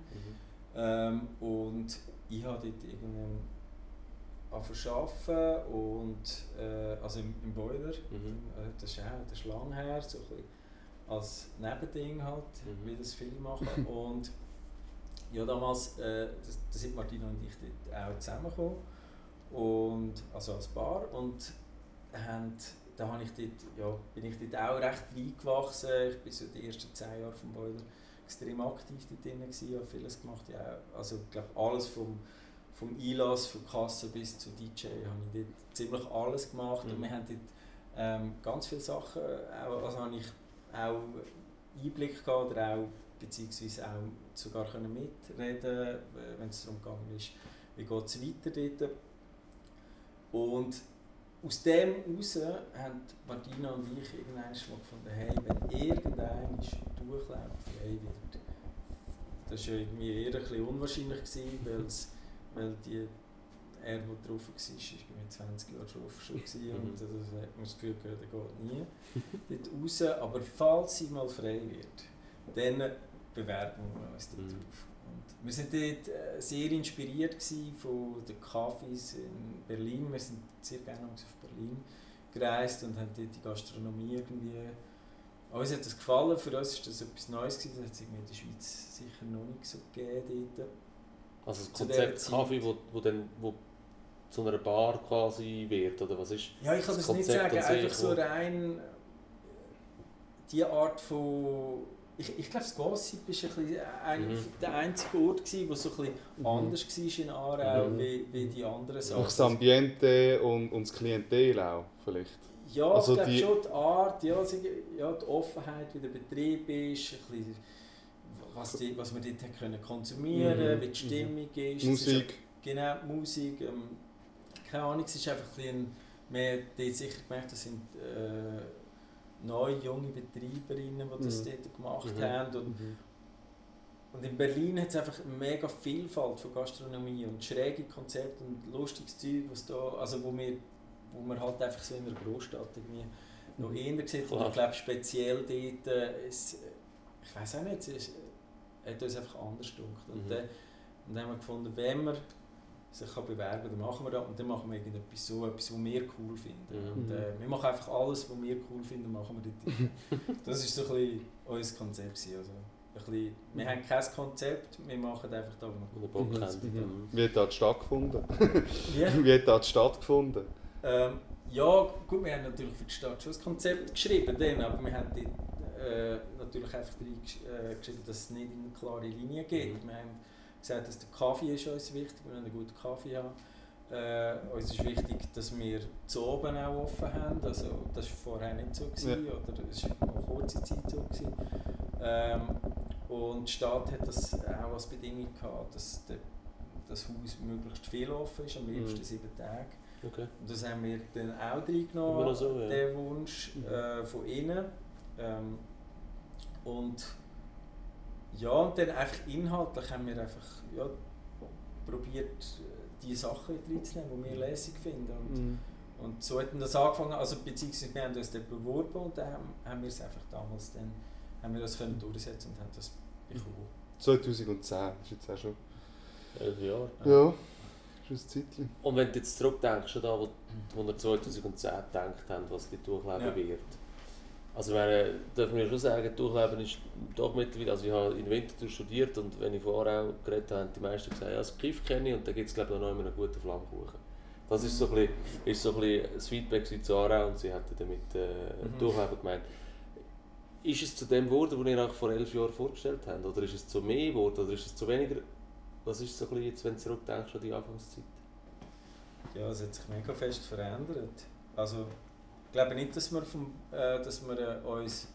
Ähm, und ich habe dort irgendwann arbeiten und äh, also im, im Boiler, mhm. Äh, das, ist auch, das ist lang her, so ein bisschen als Nebending halt, mhm. wie das viele machen und ja damals, äh, das, da sind Martina und ich dort auch zusammengekommen und, also als Paar und haben, da habe ich dort, ja, bin ich dort auch recht reingewachsen, ich war so die ersten zehn Jahre vom Boiler extrem aktiv dort drin, habe vieles gemacht, ja, also ich glaube alles vom vom Einlass, von Kasse bis zu DJ, habe ich dort ziemlich alles gemacht mhm. und wir haben dort ähm, ganz viele Sachen, auch, also habe ich auch Einblick gehabt oder auch beziehungsweise auch sogar können mitreden, wenn es darum gegangen ist, wie geht es weiter dort. Und aus dem heraus haben Martina und ich irgendwann mal gefunden, hey, wenn irgendein durchläuft, frei wird, das war irgendwie eher ein bisschen unwahrscheinlich, gewesen, weil es weil die, er, der drauf war, war mit 20 Jahren drauf schon gewesen, mhm. und also hat man das Gefühl gehabt, er geht nie dort raus. Aber falls sie mal frei wird, dann bewerben wir uns dort mhm. drauf. Und wir waren dort äh, sehr inspiriert von den Cafés in Berlin. Wir sind sehr gerne auf Berlin gereist und haben dort die Gastronomie irgendwie uns hat das gefallen, für uns war das etwas Neues, das hat es in der Schweiz sicher noch nicht so gegeben dort. Also das Konzept Kaffee, wo, wo, dann, wo zu einer Bar quasi wird, oder was ist Ja, ich kann das, das nicht sagen, einfach so rein die Art von... Ich, ich glaube, das Gossip war ein mhm. der einzige Ort, gewesen, wo so ein bisschen mhm. anders war in Aarau mhm. wie, wie die anderen Sachen. Auch das Ambiente und, und das Klientel auch vielleicht. Ja, also ich glaube schon die Art, ja, ja, die Offenheit, wie der Betrieb ist, ein bisschen was, die, was wir dort können konsumieren können, mhm. wie die Stimmung mhm. ist. Musik. Ist, genau, Musik. Ähm, keine Ahnung, es ist einfach ein bisschen, wir haben sicher gemerkt, das sind äh, neue, junge Betreiberinnen, die das mhm. dort gemacht mhm. haben. Und, mhm. und in Berlin hat es einfach eine mega Vielfalt von Gastronomie und schräge Konzepte und lustiges Zeug, was da, also wo wir, wo man halt einfach so in einer Großstadt irgendwie noch mhm. eher sieht. Und ich glaube speziell dort, äh, es, ich weiß auch nicht, es ist, hat uns einfach anders gedacht. Und, mhm. dann, und dann haben wir gefunden, wenn man sich kann bewerben kann, dann machen wir das und dann machen wir irgendetwas so, etwas, was wir cool finden. Mhm. Und, äh, wir machen einfach alles, was wir cool finden, machen wir dort. das ist so ein bisschen unser Konzept. Also, ein bisschen, wir haben kein Konzept, wir machen einfach da, wo wir Bock haben. Mhm. Wie hat das stattgefunden? Wie? Wie hat das stattgefunden? Ähm, ja, gut, wir haben natürlich für die Stadt schon ein Konzept geschrieben, dann, aber wir haben dort äh, natürlich einfach reingeschrieben, äh, dass es nicht in eine klare Linie geht. Mhm. Wir haben gesagt, dass der Kaffee ist uns wichtig, wir wollen einen guten Kaffee haben. Äh, uns ist wichtig, dass wir zu oben auch offen haben. Also, das war vorher nicht so, gewesen, ja. oder es war eine kurze Zeit so. Gewesen. Ähm, und die Stadt hat das auch als Bedingung gehabt, dass der, das Haus möglichst viel offen ist, am liebsten mhm. sieben Tage. Okay. Und das haben wir dann auch reingenommen, so, ja. den Wunsch mhm. äh, von innen. Ähm, und ja, und dann einfach inhaltlich haben wir einfach ja, probiert, die Sachen reinzunehmen, die wir lässig finden. Und, mhm. und so hat das angefangen, also beziehungsweise wir haben uns dann beworben und dann haben, haben wir es einfach damals dann, haben wir das können durchsetzen und haben das bekommen. 2010, ist jetzt auch schon... Elf Jahre. Ja. ja. Schon ein Zeitchen. Und wenn du jetzt zurückdenkst, da, wo, wo wir 2010 gedacht haben, was die durchleben ja. wird, also meine, dürfen wir schon sagen, Durchleben ist doch mittlerweile, also ich habe in Winterthur studiert und wenn ich vorher auch geredet habe, haben die meisten gesagt, ja, das Kiff kenne ich und da gibt es glaube ich noch immer einen guten Flammkuchen. Das ist so ein bisschen, ist so ein bisschen das Feedback zu Aarau und sie hatten damit äh, mhm. Durchleben gemeint. Ist es zu dem geworden, was ihr euch vor elf Jahren vorgestellt habt? Oder ist es zu mehr geworden oder ist es zu weniger? Was ist so ein bisschen jetzt, wenn du zurückdenkst an die Anfangszeit? Ja, es hat sich mega fest verändert. Also glaube nicht, dass wir, vom, äh, dass wir äh, uns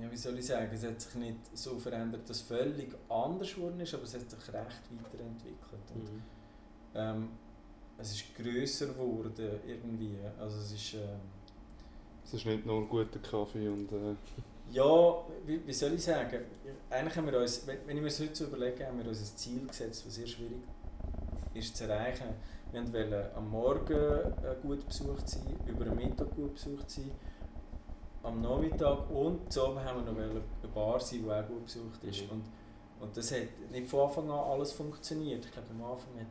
ja, wie soll ich sagen, es hat sich nicht so verändert, dass es völlig anders geworden ist, aber es hat sich recht weiterentwickelt. Und, Mhm. ähm, es ist grösser geworden irgendwie. Also es ist, ähm, Es ist nicht nur guter Kaffee und... Äh, ja, wie, wie soll ich sagen, eigentlich haben wir uns, wenn, wenn ich mir das heute so überlege, haben wir uns ein Ziel gesetzt, das sehr schwierig ist zu erreichen. Wir wollten am Morgen äh, gut besucht sein, über den Mittag gut besucht sein, am Nachmittag und Abend haben wir noch eine Bar sein, die auch gut besucht ist. Mhm. Und, und das hat nicht von Anfang an alles funktioniert. Ich glaube, am Anfang hat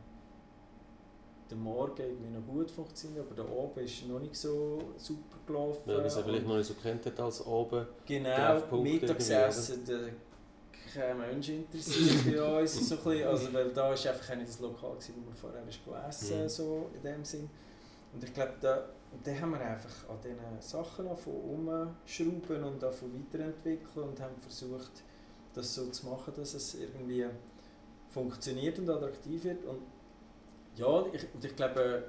der Morgen irgendwie noch gut funktioniert, aber der Abend ist noch nicht so super gelaufen. Weil man es ja vielleicht noch nicht so kennt als oben. Genau, Mittagessen, kein Mensch interessiert bei uns. So ein bisschen, also, weil da war einfach nicht das Lokal, gewesen, wo wir vorher gegessen Mhm. so in dem Sinn. Und ich glaube, da, dann haben wir einfach an diesen Sachen umschrauben und davon weiterentwickeln und haben versucht, das so zu machen, dass es irgendwie funktioniert und attraktiv wird. Und ja, ich, und ich glaube,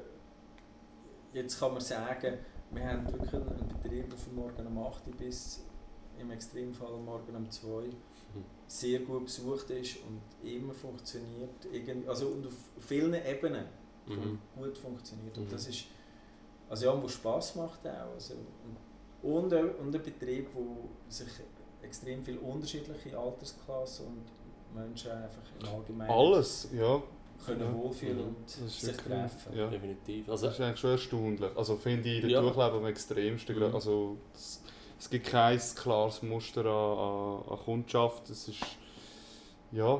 jetzt kann man sagen, wir haben wirklich einen Betrieb, der von morgen um 8 Uhr bis im Extremfall morgen um 2 Uhr sehr gut besucht ist und immer funktioniert. Irgend, also und auf vielen Ebenen Mhm. gut funktioniert. Mhm. Und das ist also ja, wo Spass macht auch. Also, und, und, ein- und ein Betrieb, wo sich extrem viele unterschiedliche Altersklassen und Menschen einfach im Allgemeinen alles, ja. können Ja. wohlfühlen Mhm. und Das sich wirklich- treffen. Ja. Definitiv. Also, Das ist eigentlich schon erstaunlich. Also finde ich, der Ja. Durchleben am extremsten. Mhm. Also, es, es gibt kein klares Muster an, an, an Kundschaft. Es ist ja,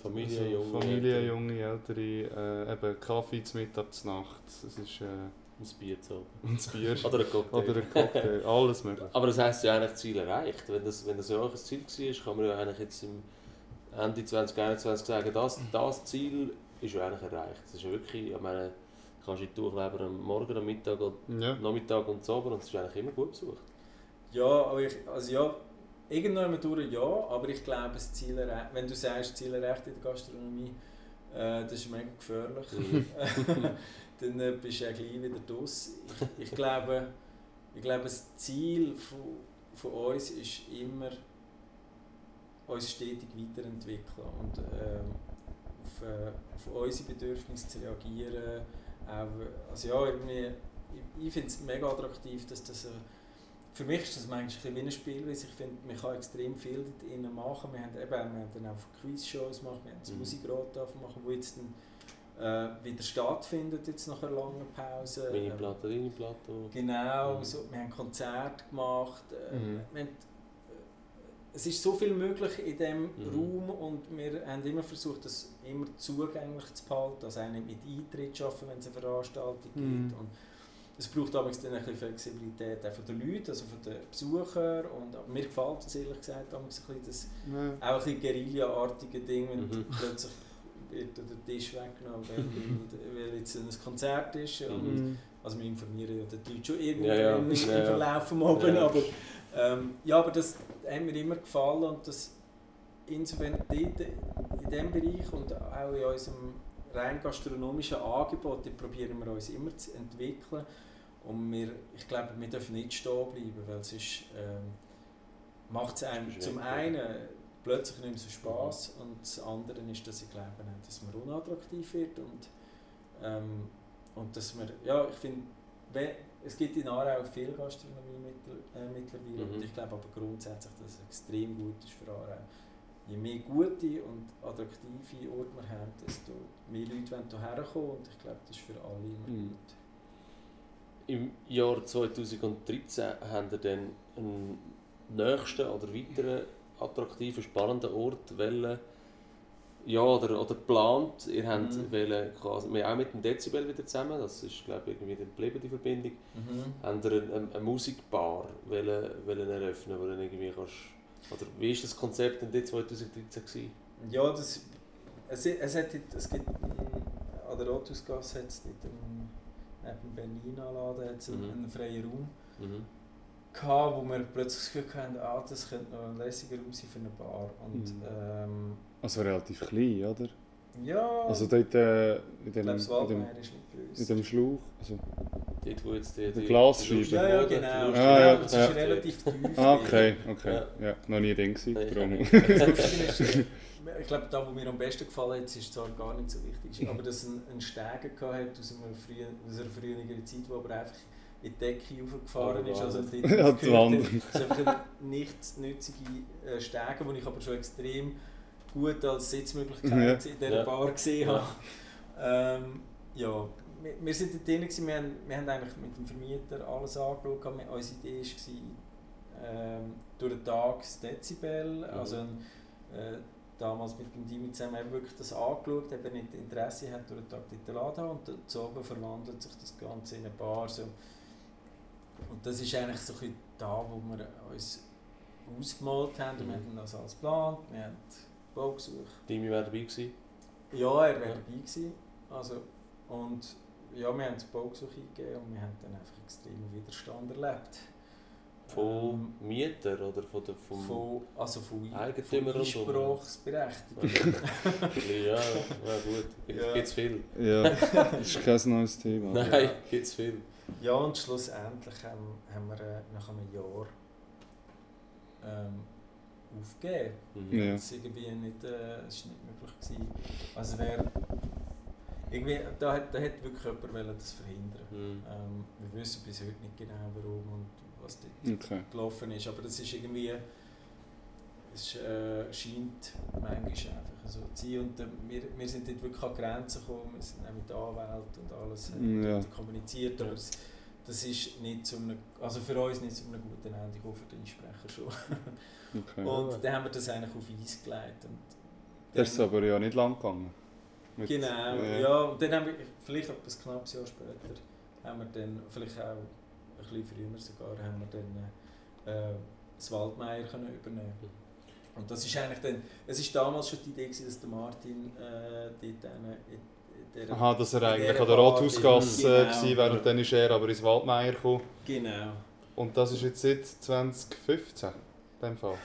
Familie, also, junge Familie, Eltern, junge, ältere, äh, eben Kaffee zum Mittag, zur Nacht. Es ist äh, ein Bier zu und das Bier Oder ein Cocktail. oder ein Cocktail, alles möglich. Aber das heisst ja eigentlich das Ziel erreicht. Wenn das, wenn das ja auch ein Ziel war, kann man ja eigentlich jetzt im Ende 2021 sagen, das, das Ziel ist ja eigentlich erreicht. Das ist ja wirklich, ich meine, du kannst in die Durchleber am Morgen, am Mittag, am Ja. Nachmittag und so und es ist eigentlich immer gut besucht. Ja, aber ich, also ja, irgendwann durch ja, aber ich glaube, das Ziel erreicht, wenn du sagst, Ziel erreicht in der Gastronomie, äh, das ist mega gefährlich. Mhm. Dann äh, bist du ja gleich wieder draus. Ich, ich, glaube, ich glaube, das Ziel von, von uns ist immer, uns stetig weiterentwickeln und ähm, auf, äh, auf unsere Bedürfnisse zu reagieren. Auch, also ja, irgendwie, ich, ich finde es mega attraktiv, dass das äh, für mich ist das manchmal wie ein Spielweise. Ich finde, man kann extrem viel dort innen machen. Wir haben, eben, wir haben dann auch Quiz-Shows gemacht, wir haben das Mhm. Musikrad machen, wo jetzt dann, äh, wieder stattfindet, jetzt nach einer langen Pause. Meine Ähm, Platte, deine Platte. Genau, Mhm. so, wir haben Konzerte gemacht. Äh, Mhm. haben, äh, es ist so viel möglich in diesem Mhm. Raum und wir haben immer versucht, das immer zugänglich zu behalten. Also auch nicht mit Eintritt arbeiten, wenn es eine Veranstaltung Mhm. gibt. Und es braucht aber dann ein bisschen Flexibilität auch von den Leuten, also von den Besuchern. Und, aber mir gefällt es ehrlich gesagt auch ein bisschen das Ja. auch ein bisschen Guerilla-artige Ding, wenn Mhm. plötzlich wird der Tisch weggenommen, weil, weil jetzt ein Konzert ist. Und, Mhm. also wir informieren ja den Leute schon irgendwie Ja, ja. im Ja. Verlauf vom Abend, Ja. aber ähm, ja, aber das hat mir immer gefallen und das insofern dort in diesem Bereich und auch in unserem rein gastronomischen Angebot, probieren wir uns immer zu entwickeln und wir, ich glaube, wir dürfen nicht stehen bleiben, weil sonst ähm, macht es einem zum einen plötzlich nicht mehr so Spass und das andere ist, dass ich glaube, dass man unattraktiv wird und ähm, und dass wir, ja, ich finde, es gibt in Aarau viel Gastronomie mittel, äh, mittlerweile Mhm. und ich glaube aber grundsätzlich, dass es extrem gut ist für Aarau. Je mehr gute und attraktive Orte wir haben, desto mehr Leute wollen hierher kommen und ich glaube, das ist für alle immer Mhm. gut. Im Jahr 2013 haben wir dann einen nächsten oder weiteren attraktiven, spannenden Ort wollen, ja, oder, oder geplant. Ihr habt Mhm. wollen, quasi, wir auch mit dem Dezibel wieder zusammen, das ist glaube ich irgendwie geblieben, die Verbindung, haben wir eine, eine, Musikbar wollen, wollen eröffnen, wo dann irgendwie kannst, oder wie war das Konzept denn dort 2013 gewesen? Ja, das, es, es, hat, es gibt an der Rothusgasse hat es dort dem Berlin-Anladen hat's einen, Mhm. einen freien Raum Mhm. gehabt, wo wir plötzlich das Gefühl hatten, ah, das könnte noch ein lässiger Raum sein für eine Bar. Und Mhm. ähm, Also relativ klein, oder? ja, Also dort äh, in dem, in dem, Waldmeier ist nicht in dem Schlauch. Also, Dort, wo jetzt die, die, Glasscheibe. Ja, ja, genau. Ah, ja, das ja. ist relativ tief. Ah, okay, okay. Ja. Ja, noch nie drin gewesen. Darum. ich glaube, da, wo mir am besten gefallen hat, ist zwar gar nicht so wichtig, aber dass ein, ein Steiger hatte aus, einer frühen, aus einer früheren Zeit, wo aber einfach in die Decke hochgefahren ist. Also dort Ja, die Wand. Das ist einfach eine nichtsnützige äh, Steiger, die ich aber schon extrem gut als Sitzmöglichkeit in dieser Ja. Bar gesehen habe. Ähm, ja, wir, wir sind dort drin, wir haben, wir haben eigentlich mit dem Vermieter alles angeschaut. Wir- Unsere Idee war, ähm, durch den Tag das Dezibel, also ein, äh, damals mit dem Dimi zusammen haben wirklich das angeschaut, eben nicht Interesse hat, durch den Tag dort laden und zu oben verwandelt sich das Ganze in eine Bar. So. Und das ist eigentlich so ein da, wo wir uns ausgemalt haben und wir Mhm. haben das alles geplant, wir haben Baugesuch Dimi wäre dabei gewesen. ja, er wäre Ja. dabei gewesen. Also, und ja, wir haben das Baugesuch eingegeben und wir haben dann einfach extremen Widerstand erlebt. Von Mieter oder von der, Ähm, vom... von, also von, Eigentümer von und so. Einspruchsberechtigten. ja, ja gut, gibt Ja. es viel. Ja, das ist kein neues Thema. Nein, gibt es viel. ja, und schlussendlich haben, haben wir äh, nach einem Jahr ähm, aufgegeben. Mhm. Ja. Das ist irgendwie nicht, äh, es ist nicht möglich gewesen. Also wer, irgendwie, da hat, da hat wirklich jemand wollen das verhindern. Mhm. Ähm, wir wissen bis heute nicht genau warum und was dort Okay. gelaufen ist, aber das ist irgendwie, es äh, scheint manchmal einfach so zu sein und äh, wir, wir sind dort wirklich an Grenzen gekommen, wir sind auch mit Anwälten und alles äh, Ja. kommuniziert, aber das, das ist nicht zu einem, also für uns nicht zu einem guten Ende gekommen, für den Einsprecher schon. okay. Und dann haben wir das eigentlich auf Eis gelegt. Und Das ist aber ja nicht lang gegangen. Mit- Genau, ja. Und dann haben wir, vielleicht etwas knappes Jahr später, haben wir dann, vielleicht auch ein bisschen früher sogar, haben wir dann äh, das Waldmeier können übernehmen Und das ist eigentlich dann, es ist damals schon die Idee gewesen, dass der Martin äh, dort dann in, der, Aha, dass er eigentlich an der Rathausgasse bin. war, während dann ist er aber ins Waldmeier gekommen. Genau. Und das ist jetzt seit 2015, in dem Fall.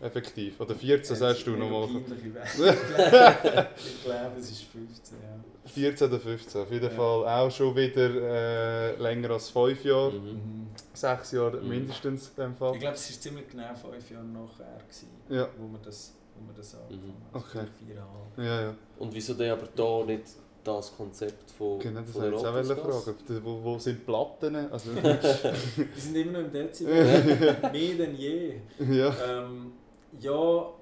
Effektiv. Oder 14 sagst du nochmal. ich glaube, es ist 15, ja. 14 oder 15. Auf jeden Ja. Fall auch schon wieder äh, länger als 5 Jahre. Mhm. Mhm. 6 Jahre Mhm. mindestens in dem Ich Fall. glaube, es war ziemlich genau fünf Jahre nachher, gewesen, Ja. wo wir das, wo das angefangen Mhm. haben. Also Okay. Viereinhalb. Ja, ja. Und wieso denn aber da nicht das Konzept von, Genau, das wollte ich auch Rathausgasse? fragen. Die- Wo, wo sind die Platten? Also, Wir sind immer noch im Dezibel. Mehr denn je. ja. Ähm, ja,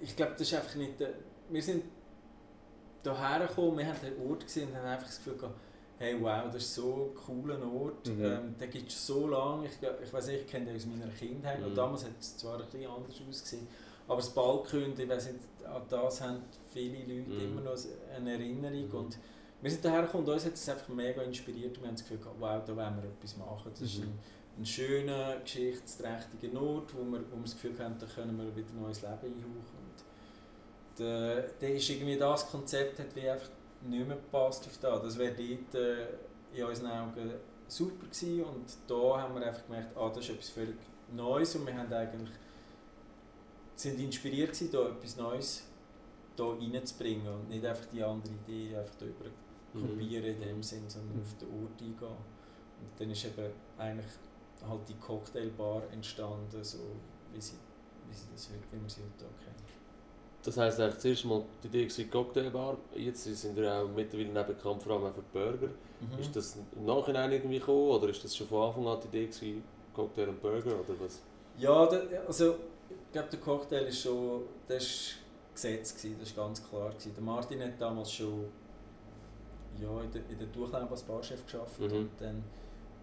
ich glaube, das ist einfach nicht. Der, wir sind hierher gekommen, wir haben den Ort gesehen und haben einfach das Gefühl gehabt, hey wow, das ist so ein cooler Ort. Mhm. Ähm, den gibt es so lange. Ich, ich weiß nicht, ich kenne den aus meiner Kindheit. Mhm. Und damals hat es zwar ein bisschen anders ausgesehen, aber das Balkhündli, ich weiß nicht, an das haben viele Leute Mhm. immer noch eine Erinnerung. Mhm. Und wir sind hierher gekommen und uns hat es einfach mega inspiriert und wir haben das Gefühl gehabt, wow, da wollen wir etwas machen. Das ist Mhm. ein, ein schöner, geschichtsträchtiger Ort, wo wir, wo wir das Gefühl haben, da können wir wieder neues Leben einhauchen. Und da, da ist irgendwie das Konzept hat wie einfach nicht mehr gepasst auf das. Das wäre dort äh, in unseren Augen super gewesen und da haben wir einfach gemerkt, ah, das ist etwas völlig Neues und wir haben eigentlich sind inspiriert gewesen, da etwas Neues da reinzubringen und nicht einfach die andere Idee einfach über Mhm. kopieren in dem Sinn, sondern auf den Ort eingehen. Und dann ist eben eigentlich halt die Cocktailbar entstanden, so wie sie, wie sie das heute, wie wir sie heute auch kennen. Das heisst eigentlich zuerst mal die Idee war Cocktailbar, jetzt sind wir auch mittlerweile auch bekannt, vor allem für Burger. Mhm. Ist das im Nachhinein irgendwie gekommen oder ist das schon von Anfang an die Idee gewesen, Cocktail und Burger oder was? Ja, da, also ich glaube, der Cocktail ist schon, das ist Gesetz gewesen, das ist ganz klar gewesen. Der Martin hat damals schon ja, in der, in der Durchlauf als Barchef geschafft Mhm. und dann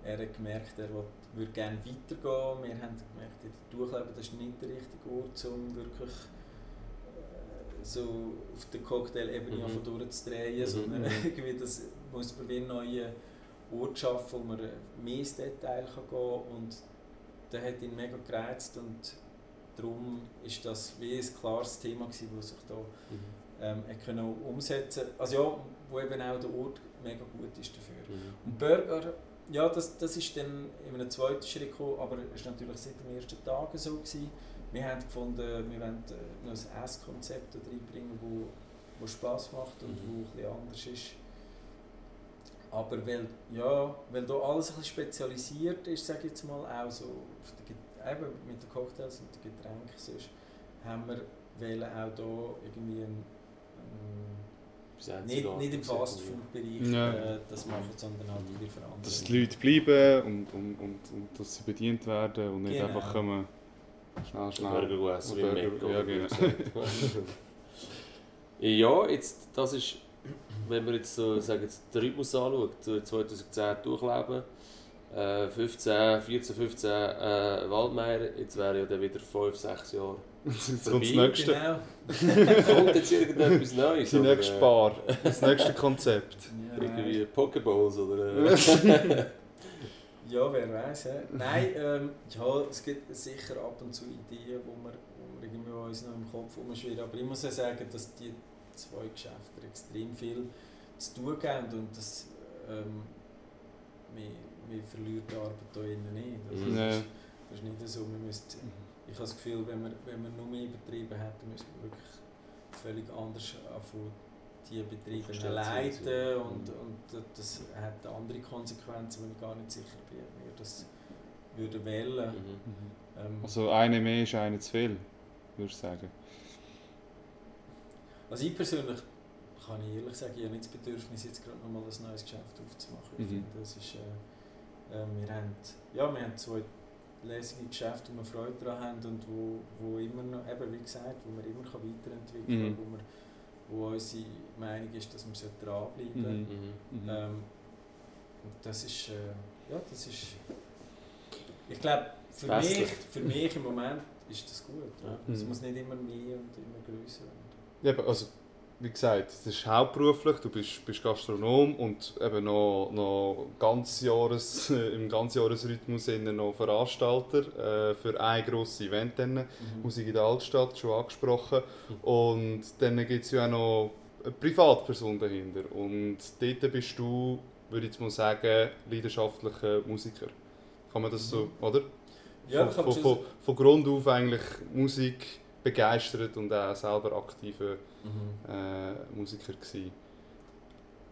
er hat gemerkt, er würde gerne weitergehen. Wir haben gemerkt, in der Durchlauf, das ist nicht der richtige Ort, um wirklich äh, so auf der Cocktail-Ebene Mhm. durchzudrehen, Mhm. sondern Mhm. irgendwie das muss man wie einen neuen Ort schaffen, wo man mehr ins Detail kann gehen kann und der hat ihn mega gereizt und darum ist das wie ein klares Thema gewesen, das sich da ähm, hat können umsetzen Also ja, wo eben auch der Ort mega gut ist dafür. Mhm. Und Burger, ja, das, das ist dann in einem zweiten Schritt gekommen, aber es war natürlich seit den ersten Tagen so. Gewesen. Wir haben gefunden, wir wollen äh, noch ein Esskonzept reinbringen, wo, wo Spass macht und Mhm. wo bisschen anders ist Aber weil, ja, weil da alles ein bisschen spezialisiert ist, sage ich jetzt mal, auch so eben mit den Cocktails und den Getränken sonst, haben wir wollen auch da irgendwie ein, ein Bis jetzt nicht, nicht im Fastfood-Bereich Ja. äh, das machen, sondern halt wieder für andere. Dass die Leute bleiben und, und, und, und dass sie bedient werden und nicht Genau. einfach kommen, schnell, schnell. Burger essen, wie Burger, Mac. ja, genau. ja, jetzt, das ist, wenn man jetzt so, sagen jetzt den Rhythmus anschaut, so 2010 durchleben, äh, 15, 14, 15 äh, Waldmeier, jetzt wäre ja dann wieder 5, 6 Jahre. Jetzt kommt das nächste, Genau. Kommt jetzt irgendetwas Neues? die oder, nächste Bar, das nächste Konzept. Ja. Irgendwie Pokeballs oder... Ja, wer weiß. Nein, ähm, ja, es gibt sicher ab und zu Ideen, wo wir, wo wir irgendwie uns noch im Kopf umschwirren. Aber ich muss ja sagen, dass die zwei Geschäfte extrem viel zu tun haben und das, ähm, wir, wir verlieren die Arbeit hier innen nicht. Also, das, ist, das ist nicht so, wir müssten, ich habe das Gefühl, wenn wir, wenn wir noch mehr Betriebe hätten, müssten wir wirklich völlig anders anfangen, die Betriebe leiten ja. und, und das hat andere Konsequenzen, wo ich gar nicht sicher bin, ob wir das würden wählen. Mhm. Ähm, Also eine mehr ist eine zu viel, würde ich sagen. also ich persönlich kann ich ehrlich sagen, ich habe nicht das Bedürfnis, jetzt gerade nochmal ein neues Geschäft aufzumachen. Ich Mhm. finde, das ist, äh, äh, wir, haben, ja, wir haben zwei lässige Geschäfte, wo wir Freude daran haben und wo, wo immer noch, eben wie gesagt, wo man immer kann weiterentwickeln Mhm. kann, wo, wir, wo unsere Meinung ist, dass wir dranbleiben Mhm. sollten. Mhm. Mhm. Ähm, und das ist, äh, ja, das ist, ich glaube, für Festlich. mich, für mich im Moment ist das gut. Ja. Ja. Es Mhm. muss nicht immer mehr und immer größer werden. Ja, also, wie gesagt, das ist hauptberuflich, du bist, bist Gastronom und eben noch, noch ganz Jahres, im Ganzjahresrhythmus noch Veranstalter äh, für ein grosses Event. Dann. Mhm. Musik in der Altstadt, schon angesprochen. Und dann gibt es ja auch noch eine Privatperson dahinter. Und dort bist du, würde ich jetzt mal sagen, leidenschaftlicher Musiker. Kann man das so, oder? Ja, von, von, von, von Grund auf eigentlich Musik begeistert und auch selber aktiver Mhm. äh, Musiker gewesen.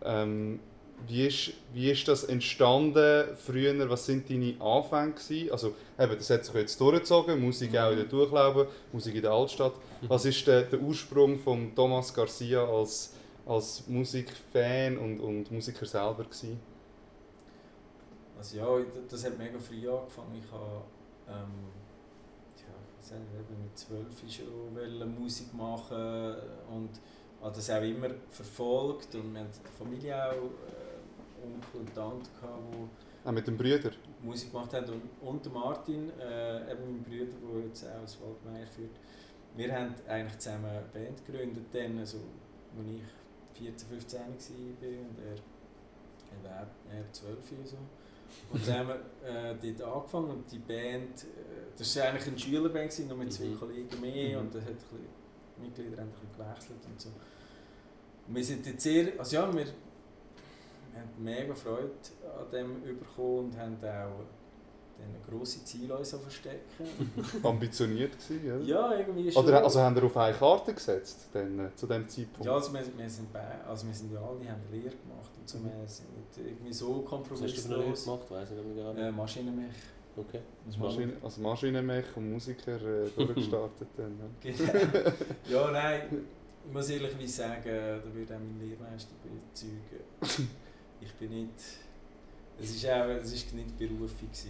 Ähm, wie, ist, wie ist das entstanden früher? Was sind deine Anfänge gewesen? Also eben, das hat sich jetzt durchgezogen, Musik auch in der Durchlauben, Musik in der Altstadt. Was ist der, der Ursprung von Thomas Garcia als, als Musikfan und, und Musiker selber gewesen? Also ja, das hat mega früh angefangen. Ich habe ähm, ja, was habe ich, eben mit zwölf schon Musik machen und habe das auch immer verfolgt. Und wir hatten in der Familie auch äh, Onkel und Tante, gehabt, die Auch mit den Brüdern? Musik gemacht haben. Und, und Martin, äh, eben mein Bruder, der jetzt auch das Waldmeier führt, wir haben eigentlich zusammen eine Band gegründet, dann, also, als ich 14, 15 war und er, er, er 12 oder so. Und dann haben wir äh, dort angefangen und die Band, äh, das war eigentlich eine Schülerband, gewesen, nur mit zwei Mhm. Kollegen mehr Mhm. und da hat ein bisschen, Mitglieder haben ein bisschen gewechselt und so. Und wir sind jetzt sehr, also ja, wir, wir haben mega Freude an dem bekommen und haben auch dann grosse Ziele uns auch verstecken. Ambitioniert gewesen, ja? ja, irgendwie schon. Oder also haben wir auf eine Karte gesetzt dann, äh, zu dem Zeitpunkt? ja, also wir, wir, sind bei, also wir sind ja alle, haben Lehre gemacht und so, wir sind nicht irgendwie so Was hast du für eine Lehre kompromisslos. gemacht? Weiss ich nicht mehr gar Äh. Maschinenmech. Okay. Als Maschine, als Maschinenmech und Musiker äh, durchgestartet. dann, ja. Genau. ja, nein, ich muss ehrlich sagen, da würde auch mein Lehrmeister bezeugen. Ich bin nicht. Es war auch es ist nicht Berufung. es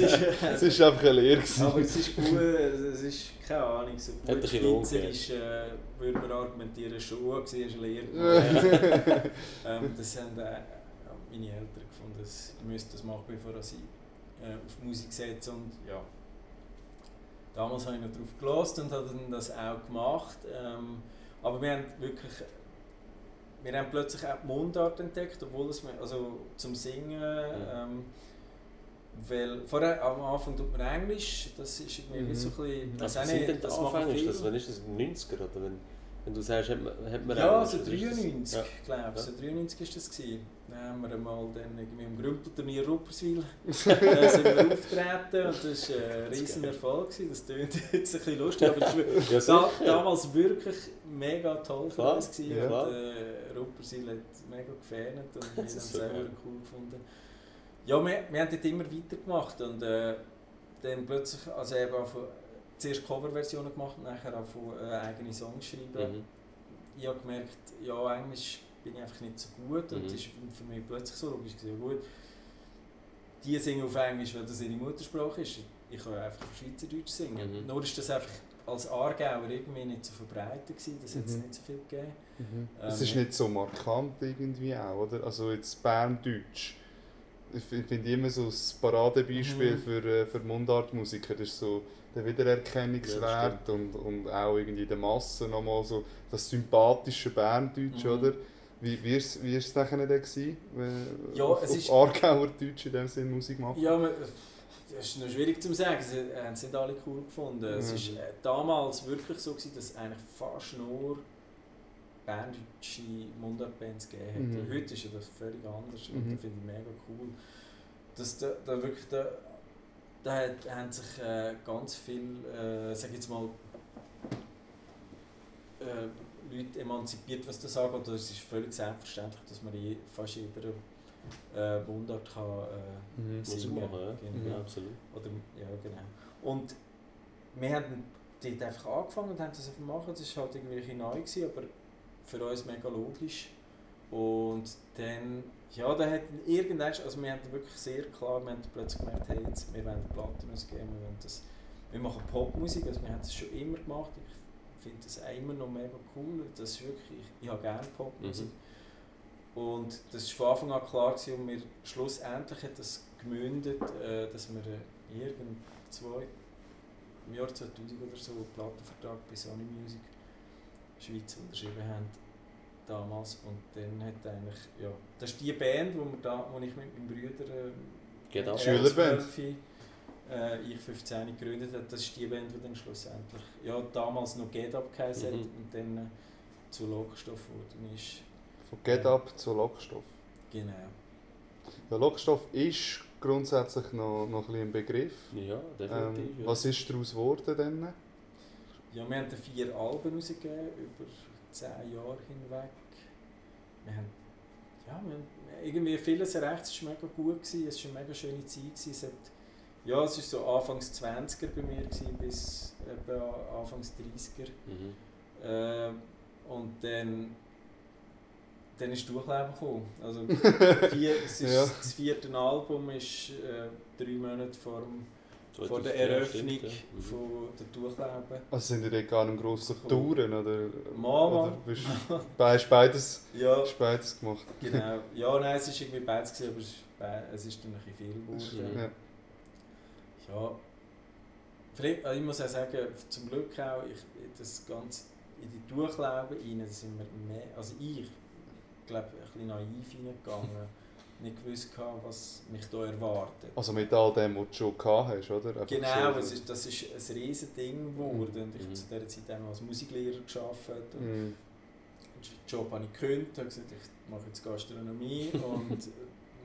ist, Es war einfach eine Lehre. aber es ist gut, es ist keine Ahnung, so gut gegeben. ist, äh, würde man argumentieren, schon war, eine Lehre ähm, Das haben äh, meine Eltern gefunden, dass ich müsste das machen, bevor sie äh, auf Musik setzen und ja. Damals habe ich noch drauf gelost und habe dann das auch gemacht. Ähm, aber wir haben wirklich, wir haben plötzlich auch die Mundart entdeckt, obwohl es mir, also zum Singen, ähm, weil vorher am Anfang tut man Englisch, das ist irgendwie wie so ein bisschen, Was weiß auch sind nicht, das machen Anfänge? Ist das, wann ist das? 90er? Oder wenn, wenn du sagst, hat man, hat man Ja, Englisch, so oder ist das- 93, Ja. glaube ich. Ja. So 93 war das. Gewesen. Dann haben wir mal dann irgendwie im Grümpelturnier Rupperswil äh, sind wir auftreten und das war ein riesen Erfolg. Gewesen. Das klingt jetzt ein bisschen lustig, aber das war Ja, damals wirklich mega toll für Klar, uns. Gewesen. ja. Und, äh, Ruppersil hat mega gefährt und wir haben es selber geil. cool gefunden. Ja, wir, wir haben dort immer weitergemacht und äh, dann plötzlich, also eben zuerst Coverversionen gemacht, nachher auch von äh, eigene Songs schreiben. Mhm. Ich habe gemerkt, ja, Englisch bin ich einfach nicht so gut und Mhm. es ist für mich plötzlich so logisch gewesen, ja gut, die singen auf Englisch, weil das ihre Muttersprache ist. Ich kann ja einfach auf Schweizerdeutsch singen. Mhm. Nur ist das einfach als Aargauer irgendwie nicht so verbreitet gewesen, das hat es Mhm. nicht so viel gegeben. Es Ähm, ist nicht so markant irgendwie auch, oder? Also jetzt Berndeutsch. Ich fi- finde immer so das Paradebeispiel Mhm. für, äh, für Mundartmusiker. Das ist so der Wiedererkennungswert Ja, und, und auch irgendwie der Masse nochmal so das sympathische Berndeutsch, Mhm. oder? Wie war es wie ist es dann gewesen, wenn Ja, auf, es ist- Aargauer Deutsch in dem Sinne Musik machen? Ja, man, das ist noch schwierig zu sagen. Sie haben es nicht alle cool gefunden. Es Mhm. war äh, damals wirklich so, gewesen, dass es eigentlich fast nur berndeutsche Mundartbands gegeben hat. Mhm. Heute ist ja das völlig anders und Mhm. das finde ich mega cool. Dass da, da wirklich da, da hat, haben sich äh, ganz viele, äh, sag jetzt mal, äh, Leute emanzipiert, was das angeht. Es ist völlig selbstverständlich, dass man in fast jeder äh, Mundart kann, äh, Mhm. Singen. machen, ja. Genau. Ja, absolut. Oder, ja, genau. Und wir haben dort einfach angefangen und haben das einfach gemacht. Das war halt irgendwie neu, gewesen, aber für uns mega logisch. Und dann, ja, da hat irgendwann, also wir haben wirklich sehr klar, wir haben plötzlich gemerkt, hey, jetzt, wir wollen Platten ausgeben, wir wollen das, wir machen Popmusik, also wir haben das schon immer gemacht. Ich finde das immer noch mega cool. Das ist wirklich, ich, ich habe gerne Popmusik. Und das war von Anfang an klar gewesen, und wir, schlussendlich hat das gemündet, äh, dass wir äh, irgend zwei, im Jahr 2000 oder so einen Plattenvertrag bei Sony Music Schweiz unterschrieben haben damals und dann hat eigentlich, ja, das ist die Band, wo, wir da, wo ich mit meinem Bruder äh, ab. Schülerband. 12, äh, ich 15 gegründet habe, das ist die Band, die dann schlussendlich, ja damals noch Get Up geheißen hat Mhm. und dann äh, zu Lockstoff geworden ist. Von Get Up zu Lockstoff. Genau. Der Lockstoff ist grundsätzlich noch, noch ein, bisschen ein Begriff. Ja, Ähm, definitiv. ja. was ist daraus geworden dann? Ja, wir haben vier Alben rausgegeben, über zehn Jahre hinweg. Wir haben, ja, wir haben irgendwie vieles erreicht, es war mega gut, gewesen, es war eine mega schöne Zeit. Gewesen. Es hat, ja, es war so Anfangs 20er bei mir, gewesen, bis etwa Anfangs 30er. Mhm. Äh, und dann, dann ist Durchleben gekommen. Also vier, es ist, Ja. Das vierte Album ist äh, drei Monate vor, dem, vor der 2000, ja, Eröffnung stimmt, ja. Mhm. von der Durchleben. Also sind ihr dort gar nicht gross auf Touren? Oder, Mal, oder bist, hast beides, Ja, beides gemacht? genau. Ja, nein, es war irgendwie beides, gewesen, aber es ist, be- es ist dann ein bisschen viel geworden. Ja. Ja, also ich muss auch sagen, zum Glück auch, ich, das Ganze in die Durchleben rein, da sind wir mehr, also ich, glaube ein bisschen naiv reingegangen, nicht gewusst was mich da erwartet. Also mit all dem, was du schon gehabt hast, oder? Einfach Genau, so- es ist, das ist ein riesen Ding geworden und ich habe Mhm. zu dieser Zeit auch als Musiklehrer gearbeitet. Und Mhm. Den Job habe ich gekündigt, habe gesagt, ich mache jetzt Gastronomie und